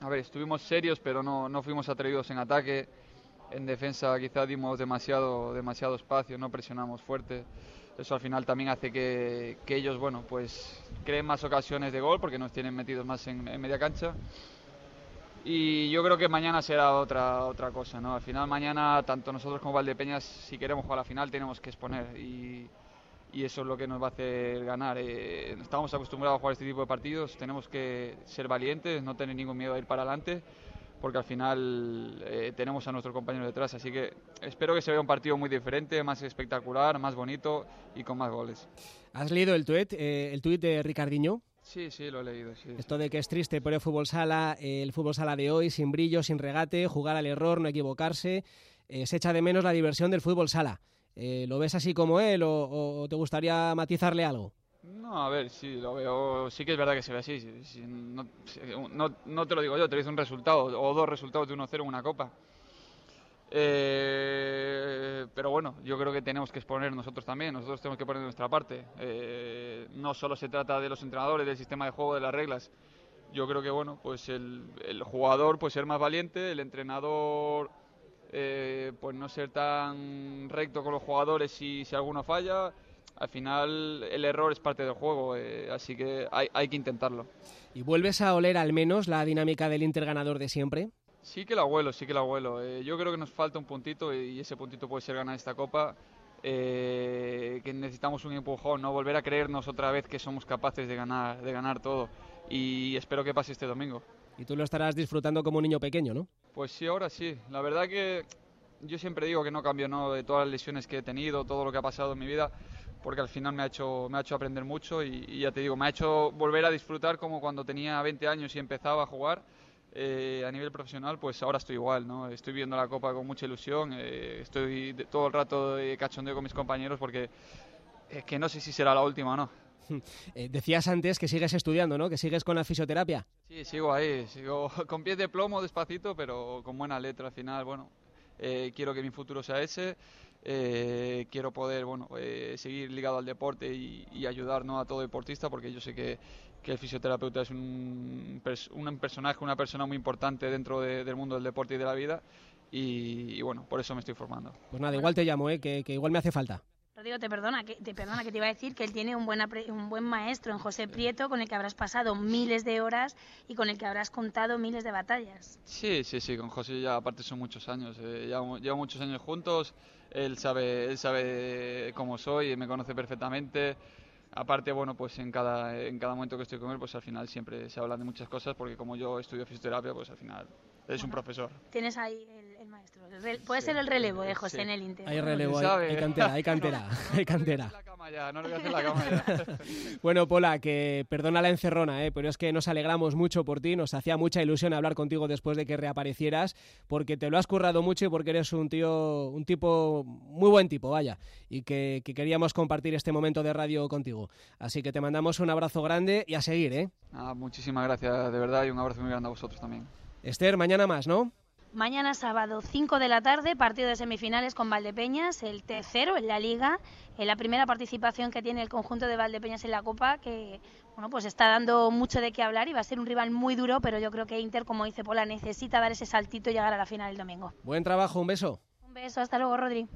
a ver, estuvimos serios, pero no, no fuimos atrevidos en ataque. En defensa quizá dimos demasiado, demasiado espacio, no presionamos fuerte eso al final también hace que, ellos, bueno, pues creen más ocasiones de gol porque nos tienen metidos más en, media cancha. Y yo creo que mañana será otra, otra cosa, ¿no? Al final mañana, tanto nosotros como Valdepeñas, si queremos jugar a la final, tenemos que exponer y, eso es lo que nos va a hacer ganar. Eh, estamos acostumbrados a jugar este tipo de partidos, tenemos que ser valientes, no tener ningún miedo a ir para adelante porque al final eh, tenemos a nuestro compañero detrás. Así que espero que se vea un partido muy diferente, más espectacular, más bonito y con más goles. ¿Has leído el tuit, eh, el tuit de Ricardiño? Sí, sí, lo he leído. Sí, Esto de que es triste pero el fútbol sala, el fútbol sala de hoy, sin brillo, sin regate, jugar al error, no equivocarse, eh, se echa de menos la diversión del fútbol sala. Eh, ¿Lo ves así como él o, te gustaría matizarle algo? No, a ver, sí, lo veo. Sí que es verdad que se ve así. no, no, te lo digo yo, te dice un resultado o dos resultados de 1-0 en una copa. Eh, pero bueno, yo creo que tenemos que exponer nosotros también, nosotros tenemos que poner nuestra parte. Eh, no solo se trata de los entrenadores, del sistema de juego, de las reglas. Yo creo que bueno, pues el, jugador pues ser más valiente, el entrenador eh, pues no ser tan recto con los jugadores si, si alguno falla. Al final el error es parte del juego, así que hay, hay que intentarlo. ¿Y vuelves a oler al menos la dinámica del Inter ganador de siempre? Sí que el abuelo, sí que el abuelo. Eh, yo creo que nos falta un puntito y ese puntito puede ser ganar esta copa. Eh, que necesitamos un empujón, no volver a creernos otra vez que somos capaces de ganar, de ganar todo. Y espero que pase este domingo. Y tú lo estarás disfrutando como un niño pequeño, ¿no? Pues sí, ahora sí. La verdad que yo siempre digo que no cambio ¿no? de todas las lesiones que he tenido, todo lo que ha pasado en mi vida, porque al final me ha hecho, me ha hecho aprender mucho y, y ya te digo, me ha hecho volver a disfrutar como cuando tenía 20 años y empezaba a jugar eh, a nivel profesional, pues ahora estoy igual, ¿no? Estoy viendo la Copa con mucha ilusión, eh, estoy todo el rato de cachondeo con mis compañeros porque es que no sé si será la última o no. (laughs) Eh, decías antes que sigues estudiando, ¿no? Que sigues con la fisioterapia. Sí, sigo ahí, sigo (laughs) con pies de plomo despacito, pero con buena letra al final, bueno. quiero que mi futuro sea ese. Quiero poder bueno seguir ligado al deporte y, y ayudar ¿no? a todo deportista porque yo sé que, que el fisioterapeuta es un, un personaje, una persona muy importante dentro del mundo del deporte y de la vida. Y, bueno, por eso me estoy formando. Pues nada, igual te llamo, ¿eh? que, igual me hace falta. Rodrigo, te perdona, que te perdona que te iba a decir que él tiene un buen, un buen maestro en José Prieto con el que habrás pasado miles de horas y con el que habrás contado miles de batallas. Sí, sí, sí, con José ya aparte son muchos años, eh, llevo, muchos años juntos, él sabe, él sabe cómo soy, me conoce perfectamente aparte, bueno, pues en cada, en cada momento que estoy con él, pues al final siempre se hablan de muchas cosas, porque como yo estudio fisioterapia, pues al final es un profesor. Tienes ahí el, maestro. puede ser el relevo de José en el Inter. Hay relevo, hay, cantera, hay (laughs) cantera, hay cantera. No le voy a hacer la cama ya. (laughs) bueno, Pola, que perdona la encerrona, ¿eh? pero es que nos alegramos mucho por ti, nos hacía mucha ilusión hablar contigo después de que reaparecieras, porque te lo has currado mucho y porque eres un tío, un tipo, muy buen tipo, vaya, y que, queríamos compartir este momento de radio contigo. Así que te mandamos un abrazo grande y a seguir, ¿eh? muchísimas gracias, de verdad, y un abrazo muy grande a vosotros también. Esther, mañana más, ¿no? Mañana sábado, 5 de la tarde, partido de semifinales con Valdepeñas, el tercero en la liga, en la primera participación que tiene el conjunto de Valdepeñas en la Copa, que bueno, pues está dando mucho de qué hablar y va a ser un rival muy duro, pero yo creo que Inter, como dice Pola, necesita dar ese saltito y llegar a la final el domingo. Buen trabajo, un beso. Un beso, hasta luego, Rodri.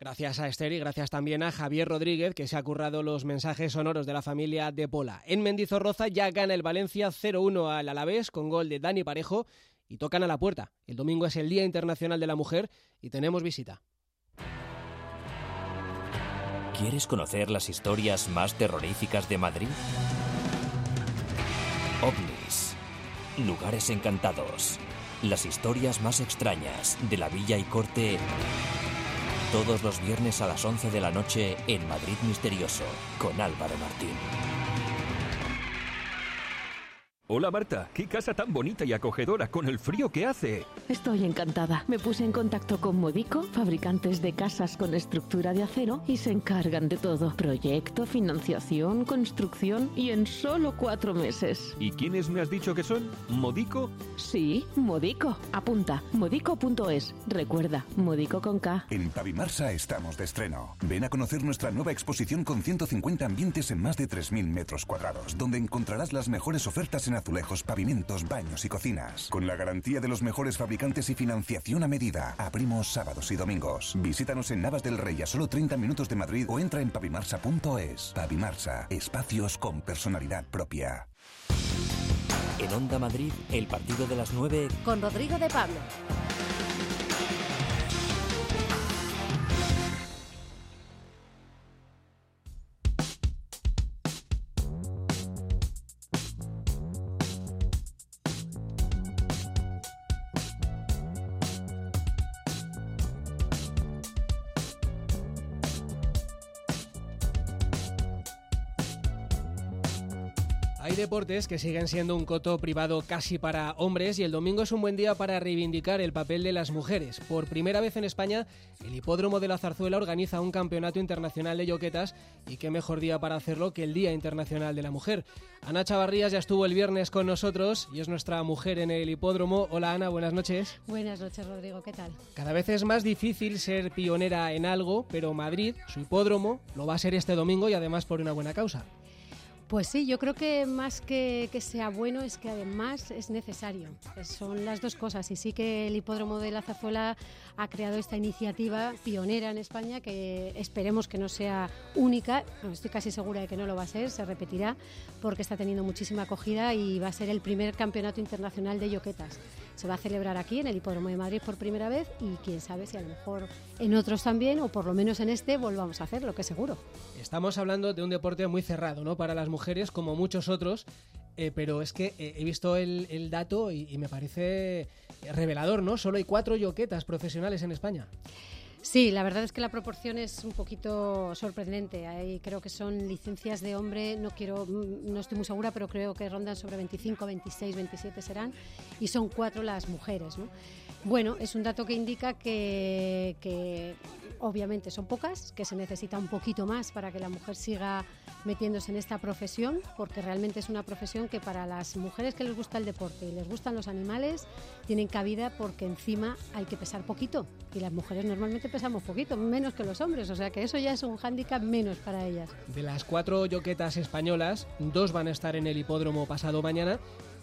Gracias a Esther y gracias también a Javier Rodríguez, que se ha currado los mensajes sonoros de la familia de Pola. En Mendizorroza ya gana el Valencia 0-1 al Alavés con gol de Dani Parejo y tocan a la puerta. El domingo es el Día Internacional de la Mujer y tenemos visita. ¿Quieres conocer las historias más terroríficas de Madrid? OVNIS. Lugares encantados. Las historias más extrañas de la villa y corte. Todos los viernes a las 11 de la noche en Madrid Misterioso con Álvaro Martín. Hola Marta, qué casa tan bonita y acogedora con el frío que hace. Estoy encantada. Me puse en contacto con Modico, fabricantes de casas con estructura de acero, y se encargan de todo. Proyecto, financiación, construcción y en solo cuatro meses. ¿Y quiénes me has dicho que son? ¿Modico? Sí, Modico. Apunta, modico.es. Recuerda, Modico con K. En Pavimarsa estamos de estreno. Ven a conocer nuestra nueva exposición con 150 ambientes en más de 3.000 metros cuadrados, donde encontrarás las mejores ofertas en azulejos, pavimentos, baños y cocinas. Con la garantía de los mejores fabricantes y financiación a medida. Abrimos sábados y domingos. Visítanos en Navas del Rey a solo 30 minutos de Madrid o entra en pavimarsa.es. Pavimarsa, espacios con personalidad propia. En Onda Madrid, el partido de las 9 con Rodrigo de Pablo. Deportes que siguen siendo un coto privado casi para hombres y el domingo es un buen día para reivindicar el papel de las mujeres. Por primera vez en España, el Hipódromo de la Zarzuela organiza un campeonato internacional de yoquetas y qué mejor día para hacerlo que el Día Internacional de la Mujer. Ana Chavarrías ya estuvo el viernes con nosotros y es nuestra mujer en el Hipódromo. Hola Ana, buenas noches. Buenas noches Rodrigo, ¿qué tal? Cada vez es más difícil ser pionera en algo, pero Madrid, su hipódromo, lo va a ser este domingo y además por una buena causa. Pues sí, yo creo que más que, que sea bueno es que además es necesario. Son las dos cosas. Y sí que el hipódromo de la Zazuela ha creado esta iniciativa pionera en España que esperemos que no sea única. estoy casi segura de que no lo va a ser, se repetirá porque está teniendo muchísima acogida y va a ser el primer campeonato internacional de yoquetas. Se va a celebrar aquí en el Hipódromo de Madrid por primera vez y quién sabe si a lo mejor en otros también o por lo menos en este volvamos a hacerlo, que seguro. Estamos hablando de un deporte muy cerrado, ¿no? Para las mujeres, como muchos otros, eh, pero es que eh, he visto el, dato y, y, me parece revelador, ¿no? Solo hay cuatro yoquetas profesionales en España. Sí, la verdad es que la proporción es un poquito sorprendente. Ahí creo que son licencias de hombre, no quiero, mm, no estoy muy segura, pero creo que rondan sobre 25, 26, 27 serán, y son cuatro las mujeres. ¿no? Bueno, es un dato que indica que, que obviamente son pocas, que se necesita un poquito más para que la mujer siga metiéndose en esta profesión, porque realmente es una profesión que para las mujeres que les gusta el deporte y les gustan los animales, tienen cabida porque encima hay que pesar poquito. Y las mujeres normalmente pesamos poquito, menos que los hombres, o sea que eso ya es un hándicap menos para ellas. De las cuatro yoquetas españolas, dos van a estar en el hipódromo pasado mañana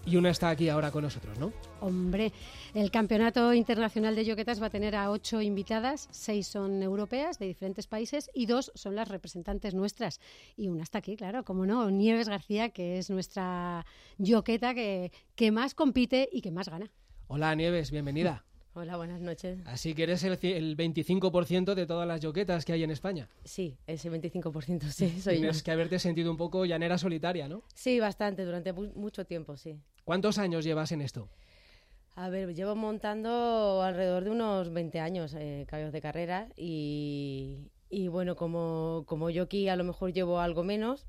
y una está aquí ahora con nosotros, ¿no? Hombre, el Campeonato Internacional de Yoquetas va a tener a ocho invitadas, seis son europeas de diferentes países y dos son las representantes nuestras. Y una está aquí, claro, como no, Nieves García, que es nuestra yoqueta que, que más compite y que más gana. Hola Nieves, bienvenida. (laughs) Hola, buenas noches. Así que eres el, el 25% de todas las yoquetas que hay en España. Sí, ese 25% sí, soy Tienes que haberte sentido un poco llanera solitaria, ¿no? Sí, bastante, durante mucho tiempo, sí. ¿Cuántos años llevas en esto? A ver, llevo montando alrededor de unos 20 años eh, caballos de carrera y, bueno, como, como jockey a lo mejor llevo algo menos,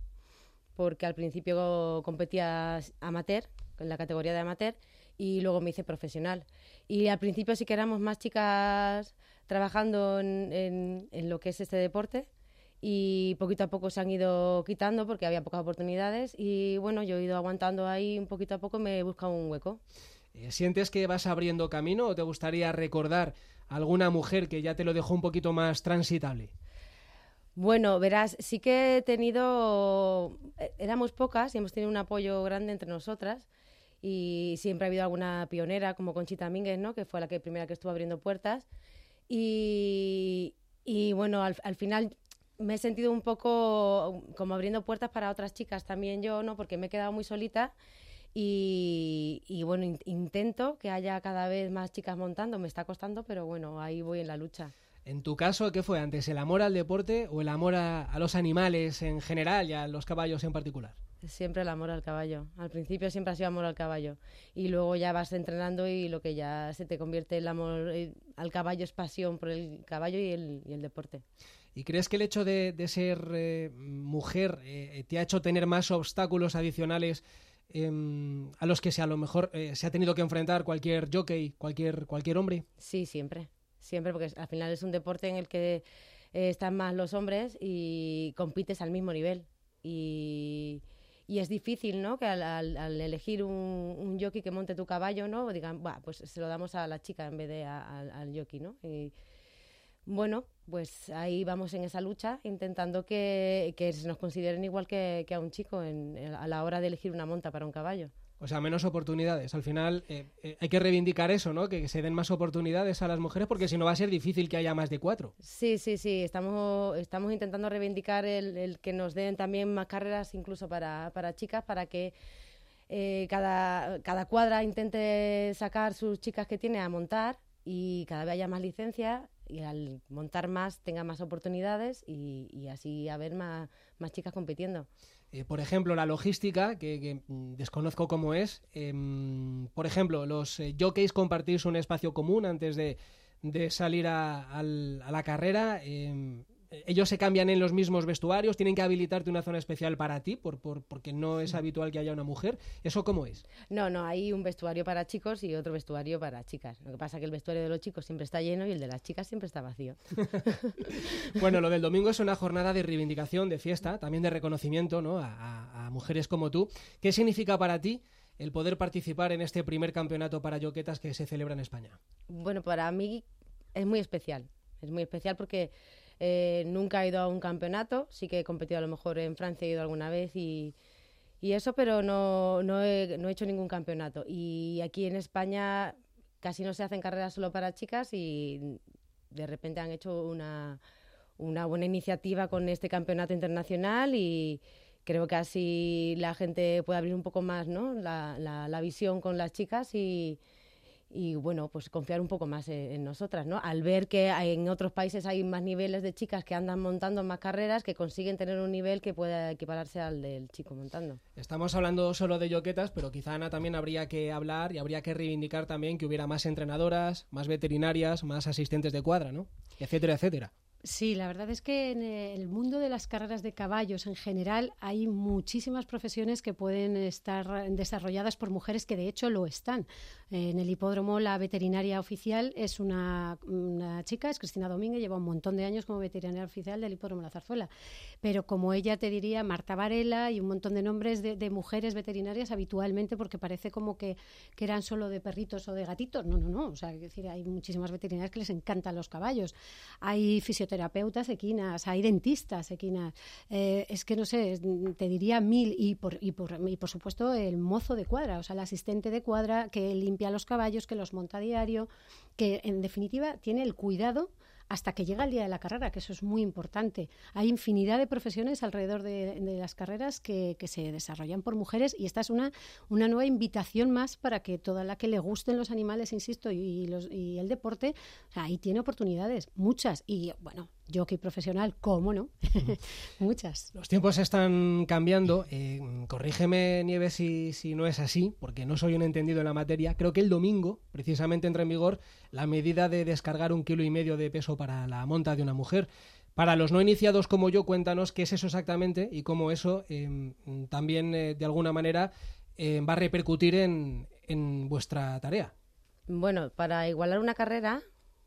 porque al principio competía amateur, en la categoría de amateur, y luego me hice profesional. Y al principio sí que éramos más chicas trabajando en, en, lo que es este deporte y poquito a poco se han ido quitando porque había pocas oportunidades y bueno, yo he ido aguantando ahí un poquito a poco, me he buscado un hueco. Eh, ¿Sientes que vas abriendo camino o te gustaría recordar alguna mujer que ya te lo dejó un poquito más transitable? Bueno, verás, sí que he tenido, eh, éramos pocas y hemos tenido un apoyo grande entre nosotras y siempre ha habido alguna pionera como Conchita Mínguez, ¿no? que fue la que primera que estuvo abriendo puertas. Y, y bueno, al, al, final me he sentido un poco como abriendo puertas para otras chicas también yo, ¿no? porque me he quedado muy solita. Y, y bueno, in, intento que haya cada vez más chicas montando, me está costando, pero bueno, ahí voy en la lucha. En tu caso, ¿qué fue antes, el amor al deporte o el amor a, a los animales en general y a los caballos en particular? Siempre el amor al caballo. Al principio siempre ha sido amor al caballo. Y luego ya vas entrenando y lo que ya se te convierte el amor eh, al caballo es pasión por el caballo y el, y el deporte. ¿Y crees que el hecho de, ser eh, mujer eh, te ha hecho tener más obstáculos adicionales eh, a los que se, a lo mejor eh, se ha tenido que enfrentar cualquier jockey, cualquier, cualquier hombre? Sí, siempre. Siempre, porque al final es un deporte en el que están más los hombres y compites al mismo nivel. Y y es difícil, ¿no? Que al, elegir un, jockey que monte tu caballo, ¿no? Digan, pues se lo damos a la chica en vez de al jockey, ¿no? Y bueno, pues ahí vamos en esa lucha intentando que, que se nos consideren igual que, que a un chico en, a la hora de elegir una monta para un caballo. O sea, menos oportunidades. Al final eh, eh, hay que reivindicar eso, ¿no? Que se den más oportunidades a las mujeres porque si no va a ser difícil que haya más de cuatro. Sí, sí, sí. Estamos, estamos intentando reivindicar el, el que nos den también más carreras incluso para, para chicas, para que eh, cada, cada cuadra intente sacar sus chicas que tiene a montar y cada vez haya más licencias y al montar más tenga más oportunidades y, y así haber más, más chicas compitiendo. Eh, por ejemplo, la logística, que, que desconozco cómo es. Eh, por ejemplo, los eh, jockeys compartís un espacio común antes de, de salir a, a, a la carrera. Ellos se cambian en los mismos vestuarios, tienen que habilitarte una zona especial para ti, por, por, porque no es habitual que haya una mujer. ¿Eso cómo es? No, no, hay un vestuario para chicos y otro vestuario para chicas. Lo que pasa es que el vestuario de los chicos siempre está lleno y el de las chicas siempre está vacío. (laughs) (laughs) bueno, lo del domingo es una jornada de reivindicación, de fiesta, también de reconocimiento ¿no? a, a mujeres como tú. ¿Qué significa para ti? el poder participar en este primer campeonato para yoquetas que se celebra en España? Bueno, para mí es muy especial. Es muy especial porque eh, nunca he ido a un campeonato, sí que he competido a lo mejor en Francia, he ido alguna vez y, eso, pero no, no, he, no he hecho ningún campeonato. Y aquí en España casi no se hacen carreras solo para chicas y de repente han hecho una, una buena iniciativa con este campeonato internacional y creo que así la gente puede abrir un poco más ¿no? la, la, la visión con las chicas y, y bueno, pues confiar un poco más en, nosotras, ¿no? Al ver que en otros países hay más niveles de chicas que andan montando más carreras, que consiguen tener un nivel que pueda equipararse al del chico montando. Estamos hablando solo de yoquetas, pero quizá Ana también habría que hablar y habría que reivindicar también que hubiera más entrenadoras, más veterinarias, más asistentes de cuadra, ¿no? Etcétera, etcétera. Sí, la verdad es que en el mundo de las carreras de caballos en general hay muchísimas profesiones que pueden estar desarrolladas por mujeres que de hecho lo están. En el hipódromo la veterinaria oficial es una, chica, es Cristina Domínguez, lleva un montón de años como veterinaria oficial del hipódromo La Zarzuela. Pero como ella te diría, Marta Varela y un montón de nombres de, mujeres veterinarias habitualmente porque parece como que, eran solo de perritos o de gatitos. No, no, no. O sea, decir, hay muchísimas veterinarias que les encantan los caballos. Hay fisioterapeutas terapeutas equinas, hay dentistas equinas. Eh, es que no sé, te diría mil y por, y, por, y por supuesto el mozo de cuadra, o sea, el asistente de cuadra que limpia los caballos, que los monta a diario, que en definitiva tiene el cuidado hasta que llega el día de la carrera, que eso es muy importante. Hay infinidad de profesiones alrededor de, las carreras que, se desarrollan por mujeres y esta es una, una nueva invitación más para que toda la que le gusten los animales, insisto, y, los, y el deporte, ahí tiene oportunidades, muchas. Y bueno, jockey profesional, ¿cómo no? (laughs) Muchas. Los tiempos están cambiando. Eh, corrígeme, Nieves, si, si no es así, porque no soy un entendido en la materia. Creo que el domingo, precisamente, entra en vigor la medida de descargar un kilo y medio de peso para la monta de una mujer. Para los no iniciados como yo, cuéntanos qué es eso exactamente y cómo eso em, también, eh, de alguna manera, em, va a repercutir en, en vuestra tarea. Bueno, para igualar una carrera,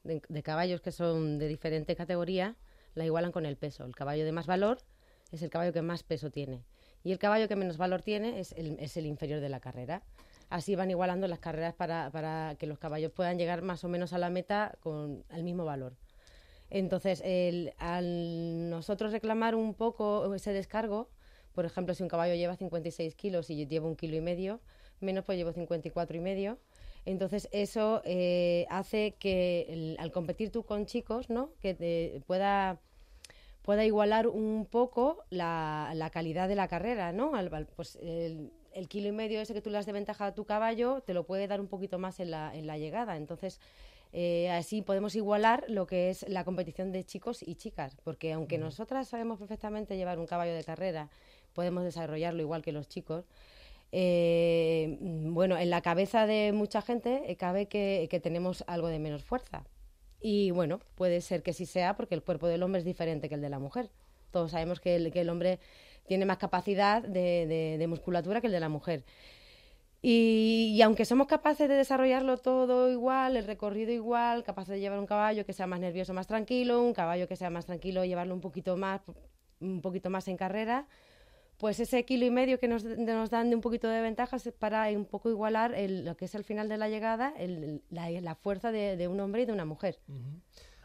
de, caballos que son de diferente categoría, la igualan con el peso. El caballo de más valor es el caballo que más peso tiene. Y el caballo que menos valor tiene es el, es el inferior de la carrera. Así van igualando las carreras para, para, que los caballos puedan llegar más o menos a la meta con el mismo valor. Entonces, el, al nosotros reclamar un poco ese descargo, por ejemplo, si un caballo lleva 56 kilos y yo llevo un kilo y medio, menos pues llevo 54 y medio, entonces eso eh, hace que al competir tú con chicos, ¿no? Que te pueda pueda igualar un poco la, la calidad de la carrera, ¿no? pues el, kilo y medio ese que tú le has de ventaja a tu caballo te lo puede dar un poquito más en la, en la llegada. Entonces, eh, así podemos igualar lo que es la competición de chicos y chicas, porque aunque nosotras sabemos perfectamente llevar un caballo de carrera, podemos desarrollarlo igual que los chicos, eh, bueno, en la cabeza de mucha gente eh, cabe que, tenemos algo de menos fuerza. Y bueno, puede ser que sí sea porque el cuerpo del hombre es diferente que el de la mujer. Todos sabemos que el, hombre tiene más capacidad de, musculatura que el de la mujer. Y, aunque somos capaces de desarrollarlo todo igual, el recorrido igual, capaces de llevar un caballo que sea más nervioso, más tranquilo, un caballo que sea más tranquilo, llevarlo un poquito más, un poquito más en carrera, pues ese kilo y medio que nos, nos dan de un poquito de ventajas para un poco igualar lo que es el final de la llegada, la, fuerza de, un hombre y de una mujer.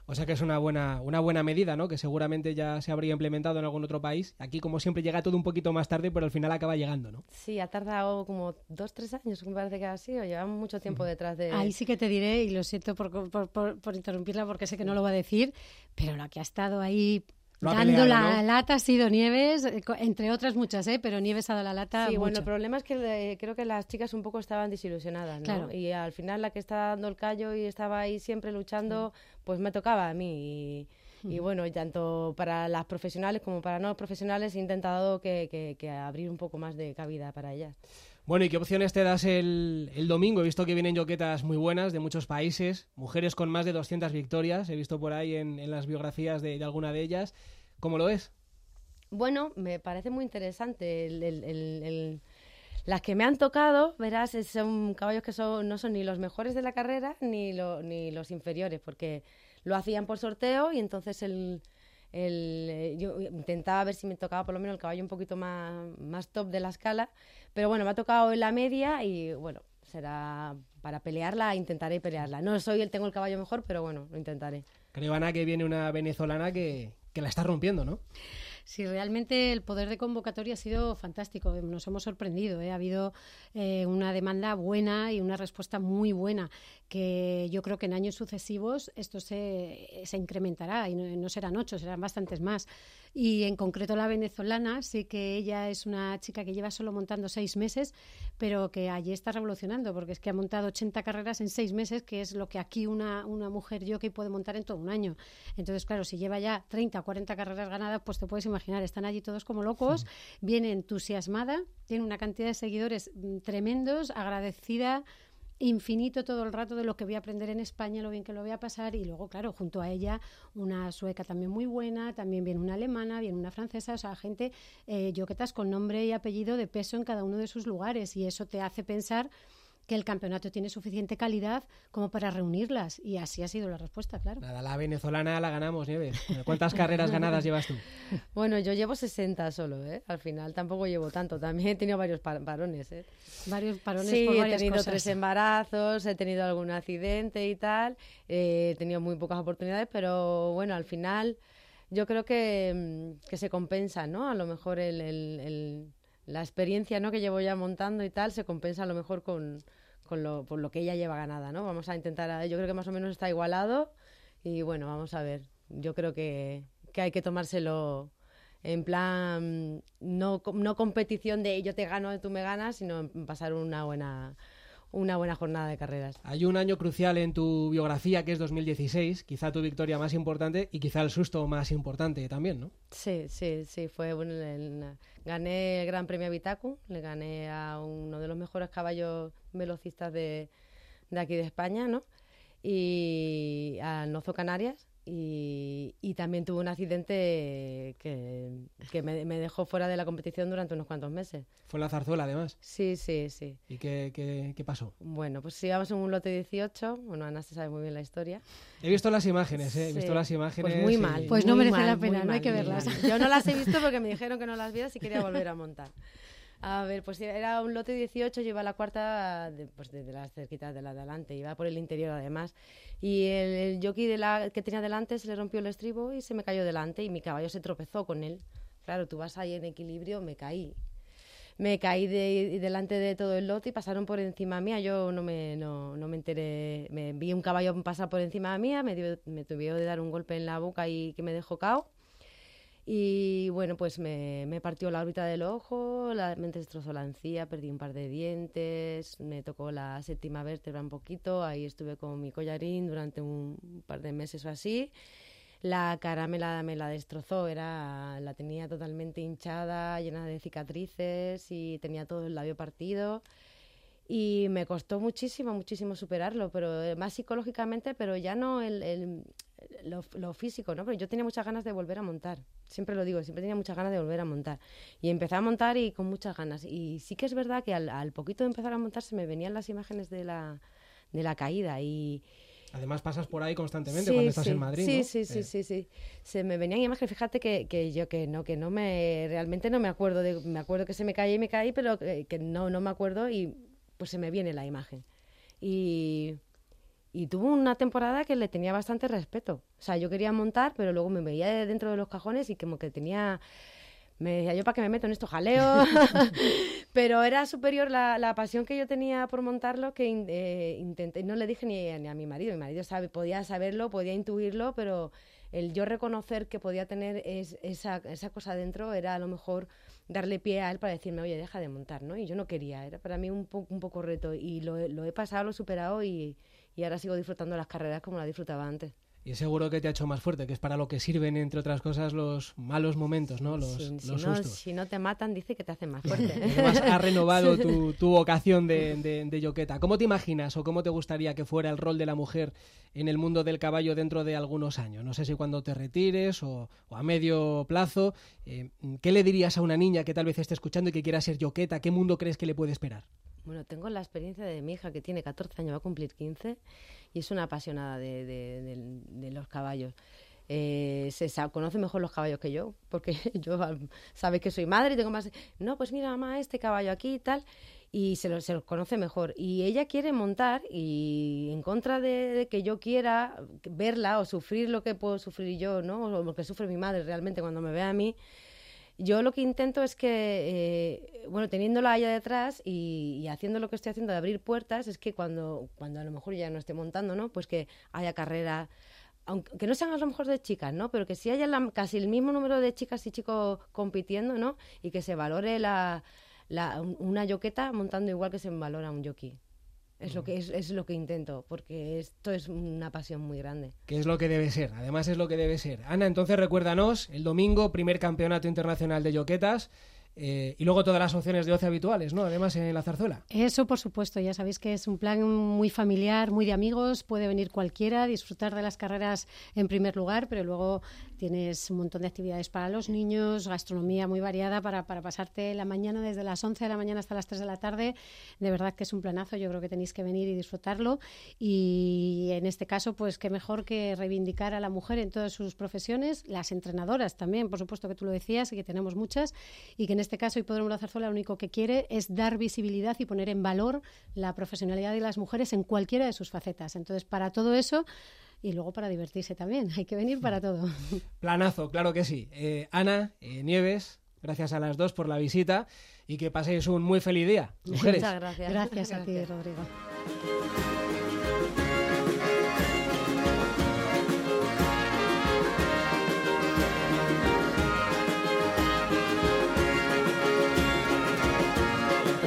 O sea que es una buena, una buena medida, ¿no? Que seguramente ya se habría implementado en algún otro país. Aquí, como siempre, llega todo un poquito más tarde, pero al final acaba llegando, ¿no? Sí, ha tardado como dos, tres años, me parece que ha sido. Llevamos mucho tiempo detrás de... Ahí sí que te diré, y lo siento por, por, por interrumpirla porque sé que no lo va a decir, pero la que ha estado ahí Dando la lata ha sido Nieves, eh, entre otras muchas, ¿eh? pero Nieves ha dado la lata. Sí, bueno, el problema es que creo que las chicas un poco estaban desilusionadas, ¿no? Y al final la que estaba dando el callo y estaba ahí siempre luchando, pues me tocaba a mí. Y, bueno, tanto para las profesionales como para no profesionales he intentado que, que abrir un poco más de cabida para ellas. Bueno, ¿y qué opciones te das el, el domingo? He visto que vienen yoquetas muy buenas de muchos países, mujeres con más de 200 victorias, he visto por ahí en, en las biografías de, de alguna de ellas. ¿Cómo lo ves? Bueno, me parece muy interesante. El, el- el- Las que me han tocado, verás, son caballos que son, no son ni los mejores de la carrera ni, lo- ni los inferiores, porque lo hacían por sorteo y entonces el, el, eh, yo intentaba ver si me tocaba por lo menos el caballo un poquito más, más top de la escala, pero bueno, me ha tocado en la media y bueno, será para pelearla, intentaré pelearla. No soy el, tengo el caballo mejor, pero bueno, lo intentaré. Creo, Ana, que viene una venezolana que, que la está rompiendo, ¿no? Sí, realmente el poder de convocatoria ha sido fantástico. Nos hemos sorprendido. ¿eh? Ha habido eh, una demanda buena y una respuesta muy buena, que yo creo que en años sucesivos esto se, se incrementará y no serán ocho, serán bastantes más. Y en concreto la venezolana, sí que ella es una chica que lleva solo montando seis meses, pero que allí está revolucionando, porque es que ha montado 80 carreras en seis meses, que es lo que aquí una, una mujer jockey puede montar en todo un año. Entonces, claro, si lleva ya 30 o 40 carreras ganadas, pues te puedes imaginar, están allí todos como locos, viene entusiasmada, tiene una cantidad de seguidores mm, tremendos, agradecida infinito todo el rato de lo que voy a aprender en España, lo bien que lo voy a pasar y luego, claro, junto a ella una sueca también muy buena, también viene una alemana, viene una francesa, o sea, gente, eh, yoquetas con nombre y apellido de peso en cada uno de sus lugares y eso te hace pensar que el campeonato tiene suficiente calidad como para reunirlas y así ha sido la respuesta, claro. Nada, la venezolana la ganamos, Nieves. ¿Cuántas carreras ganadas llevas tú? (laughs) Bueno, yo llevo 60 solo, ¿eh? Al final tampoco llevo tanto. También he tenido varios parones, ¿eh? Varios parones Sí, por he varias tenido cosas. tres embarazos, he tenido algún accidente y tal. eh, he tenido muy pocas oportunidades, pero bueno, al final yo creo que, mm, que se compensa, ¿no? A lo mejor el, el- el- la experiencia ¿no? que llevo ya montando y tal se compensa a lo mejor con, con lo, por lo que ella lleva ganada, ¿no? Vamos a intentar, a- yo creo que más o menos está igualado y bueno, vamos a ver. Yo creo que, que hay que tomárselo en plan, no, no competición de yo te gano, tú me ganas, sino pasar una buena, una buena jornada de carreras. Hay un año crucial en tu biografía que es 2016, quizá tu victoria más importante y quizá el susto más importante también, ¿no? Sí, sí, sí, fue bueno. el- gané el Gran Premio Vitacu, le gané a uno de los mejores caballos velocistas de, de aquí de España, ¿no? Y al Nozo Canarias. Y, y también tuve un accidente que, que me, me dejó fuera de la competición durante unos cuantos meses. Fue la zarzuela, además. Sí, sí, sí. ¿Y qué, qué- qué pasó? Bueno, pues íbamos en un lote 18. Bueno, Ana se sabe muy bien la historia. He visto las imágenes, ¿eh? He visto Sí. las imágenes. Pues muy y- mal. Pues no merece la mal, pena, muy no hay que verlas. mal. Yo no las he (laughs) visto porque me dijeron que no las viera si quería volver a montar. A ver, pues era un lote 18, yo iba la cuarta de, pues de, de las cerquitas de la de adelante, iba por el interior además. Y el, jockey de la, que tenía delante se le rompió el estribo y se me cayó delante y mi caballo se tropezó con él. Claro, tú vas ahí en equilibrio, me caí. Me caí de, delante de todo el lote y pasaron por encima mía. Yo no me, no, no me enteré. Me vi un caballo pasar por encima mía, me, me tuvieron de dar un golpe en la boca y que me dejó cao. Y bueno, pues me, me partió la órbita del ojo, la, me destrozó la encía, perdí un par de dientes, me tocó la séptima vértebra un poquito, ahí estuve con mi collarín durante un par de meses o así. La cara me la, me la destrozó, era, la tenía totalmente hinchada, llena de cicatrices y tenía todo el labio partido. Y me costó muchísimo, muchísimo superarlo, pero eh, más psicológicamente, pero ya no el, el- lo, lo físico, ¿no? Pero yo tenía muchas ganas de volver a montar. Siempre lo digo, siempre tenía muchas ganas de volver a montar. Y empecé a montar y con muchas ganas. Y sí que es verdad que al, al poquito de empezar a montar se me venían las imágenes de la, de la caída y... Además pasas por ahí constantemente Sí, cuando estás sí, en Madrid, sí, ¿no? Sí, sí, Eh, sí, sí. Se me venían imágenes. Fíjate que, que yo que no, que no me, realmente no me acuerdo de, me acuerdo que se me caí y me caí, pero que, que no, no me acuerdo y pues se me viene la imagen. Y, y tuvo una temporada que le tenía bastante respeto. O sea, yo quería montar, pero luego me veía de dentro de los cajones y como que tenía... Me decía yo, ¿para qué me meto en esto jaleo? (laughs) (laughs) pero era superior la, la pasión que yo tenía por montarlo que in- eh, intenté, no le dije ni, a- ni a mi marido, mi marido sabe, podía saberlo, podía intuirlo, pero el yo reconocer que podía tener es- esa, esa cosa dentro era a lo mejor darle pie a él para decirme, oye, deja de montar, ¿no? Y yo no quería, era para mí un, po- un poco reto y lo, lo he pasado, lo he superado y, y ahora sigo disfrutando las carreras como las disfrutaba antes. Y seguro que te ha hecho más fuerte, que es para lo que sirven, entre otras cosas, los malos momentos, ¿no? Los, si, los no, sustos. si no te matan, dice que te hacen más (laughs) fuerte. Además, ha renovado (laughs) tu, tu vocación de, de, de yoqueta. ¿Cómo te imaginas o cómo te gustaría que fuera el rol de la mujer en el mundo del caballo dentro de algunos años? No sé si cuando te retires o, o a medio plazo. Eh, ¿Qué le dirías a una niña que tal vez esté escuchando y que quiera ser yoqueta? ¿Qué mundo crees que le puede esperar? Bueno, tengo la experiencia de mi hija que tiene 14 años, va a cumplir 15 y es una apasionada de, los caballos. Eh, se sabe, conoce mejor los caballos que yo, porque (laughs) yo sabe que soy madre y tengo más... No, pues mira, mamá, este caballo aquí y tal, y se los conoce mejor. Y ella quiere montar y en contra de, de, que yo quiera verla o sufrir lo que puedo sufrir yo, ¿no? O lo que sufre mi madre realmente cuando me ve a mí, yo lo que intento es que, eh, bueno, teniéndola allá detrás y, y, haciendo lo que estoy haciendo de abrir puertas, es que cuando, cuando a lo mejor ya no esté montando, ¿no? Pues que haya carrera, aunque no sean a lo mejor de chicas, ¿no? Pero que sí haya la, casi el mismo número de chicas y chicos compitiendo, ¿no? Y que se valore la, la, una yoqueta montando igual que se valora un jockey. Es lo que es, es, lo que intento, porque esto es una pasión muy grande. Que es lo que debe ser, además es lo que debe ser. Ana, entonces recuérdanos, el domingo, primer campeonato internacional de yoquetas. Eh, y luego todas las opciones de ocio habituales, ¿no? Además en la zarzuela. Eso, por supuesto, ya sabéis que es un plan muy familiar, muy de amigos, puede venir cualquiera, disfrutar de las carreras en primer lugar, pero luego tienes un montón de actividades para los niños, gastronomía muy variada para, para pasarte la mañana desde las 11 de la mañana hasta las 3 de la tarde. De verdad que es un planazo, yo creo que tenéis que venir y disfrutarlo. Y en este caso, pues qué mejor que reivindicar a la mujer en todas sus profesiones, las entrenadoras también, por supuesto que tú lo decías y que tenemos muchas, y que en este caso Hipódromo La Zarzuela lo único que quiere es dar visibilidad y poner en valor la profesionalidad de las mujeres en cualquiera de sus facetas. Entonces, para todo eso y luego para divertirse también, (laughs) hay que venir para todo. (laughs) Planazo, claro que sí. Eh, Ana, eh, Nieves, gracias a las dos por la visita y que paséis un muy feliz día. (laughs) Mujeres. Muchas gracias. Gracias a ti, Rodrigo.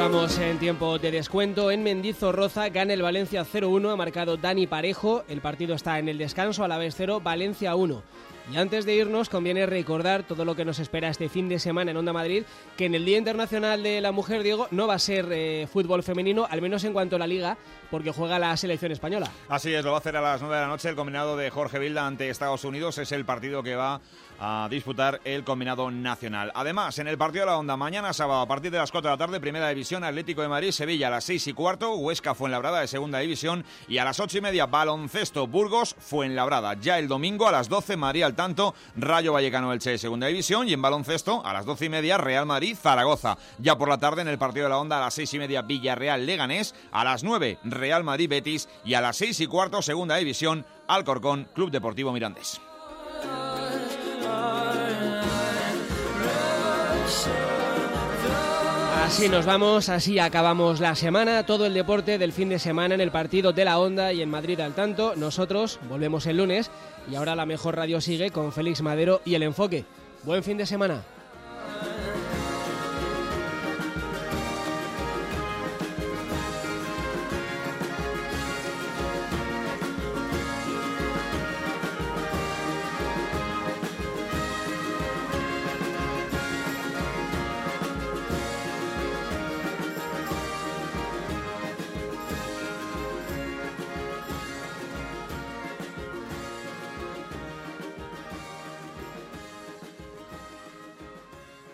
Vamos en tiempo de descuento. En Mendizorroza gana el Valencia 0-1, ha marcado Dani Parejo. El partido está en el descanso, a la vez 0, Valencia 1. Y antes de irnos, conviene recordar todo lo que nos espera este fin de semana en Onda Madrid, que en el Día Internacional de la Mujer, Diego, no va a ser eh, fútbol femenino, al menos en cuanto a la liga, porque juega la selección española. Así es, lo va a hacer a las 9 de la noche el combinado de Jorge Vilda ante Estados Unidos. Es el partido que va a disputar el combinado nacional. Además, en el partido de la Onda, mañana sábado, a partir de las 4 de la tarde, Primera División, Atlético de Madrid, Sevilla a las 6 y cuarto, Huesca, Fuenlabrada de Segunda División y a las 8 y media, Baloncesto, Burgos, Fuenlabrada. Ya el domingo a las 12, María tanto, Rayo Vallecano Elche de Segunda División y en baloncesto a las 12 y media, Real Madrid, Zaragoza. Ya por la tarde en el partido de la Onda a las 6 y media, Villarreal, Leganés, a las 9, Real Madrid, Betis y a las 6 y cuarto, Segunda División, Alcorcón, Club Deportivo Mirandés. Así nos vamos, así acabamos la semana, todo el deporte del fin de semana en el partido de la Onda y en Madrid al tanto. Nosotros volvemos el lunes y ahora la mejor radio sigue con Félix Madero y el enfoque. Buen fin de semana.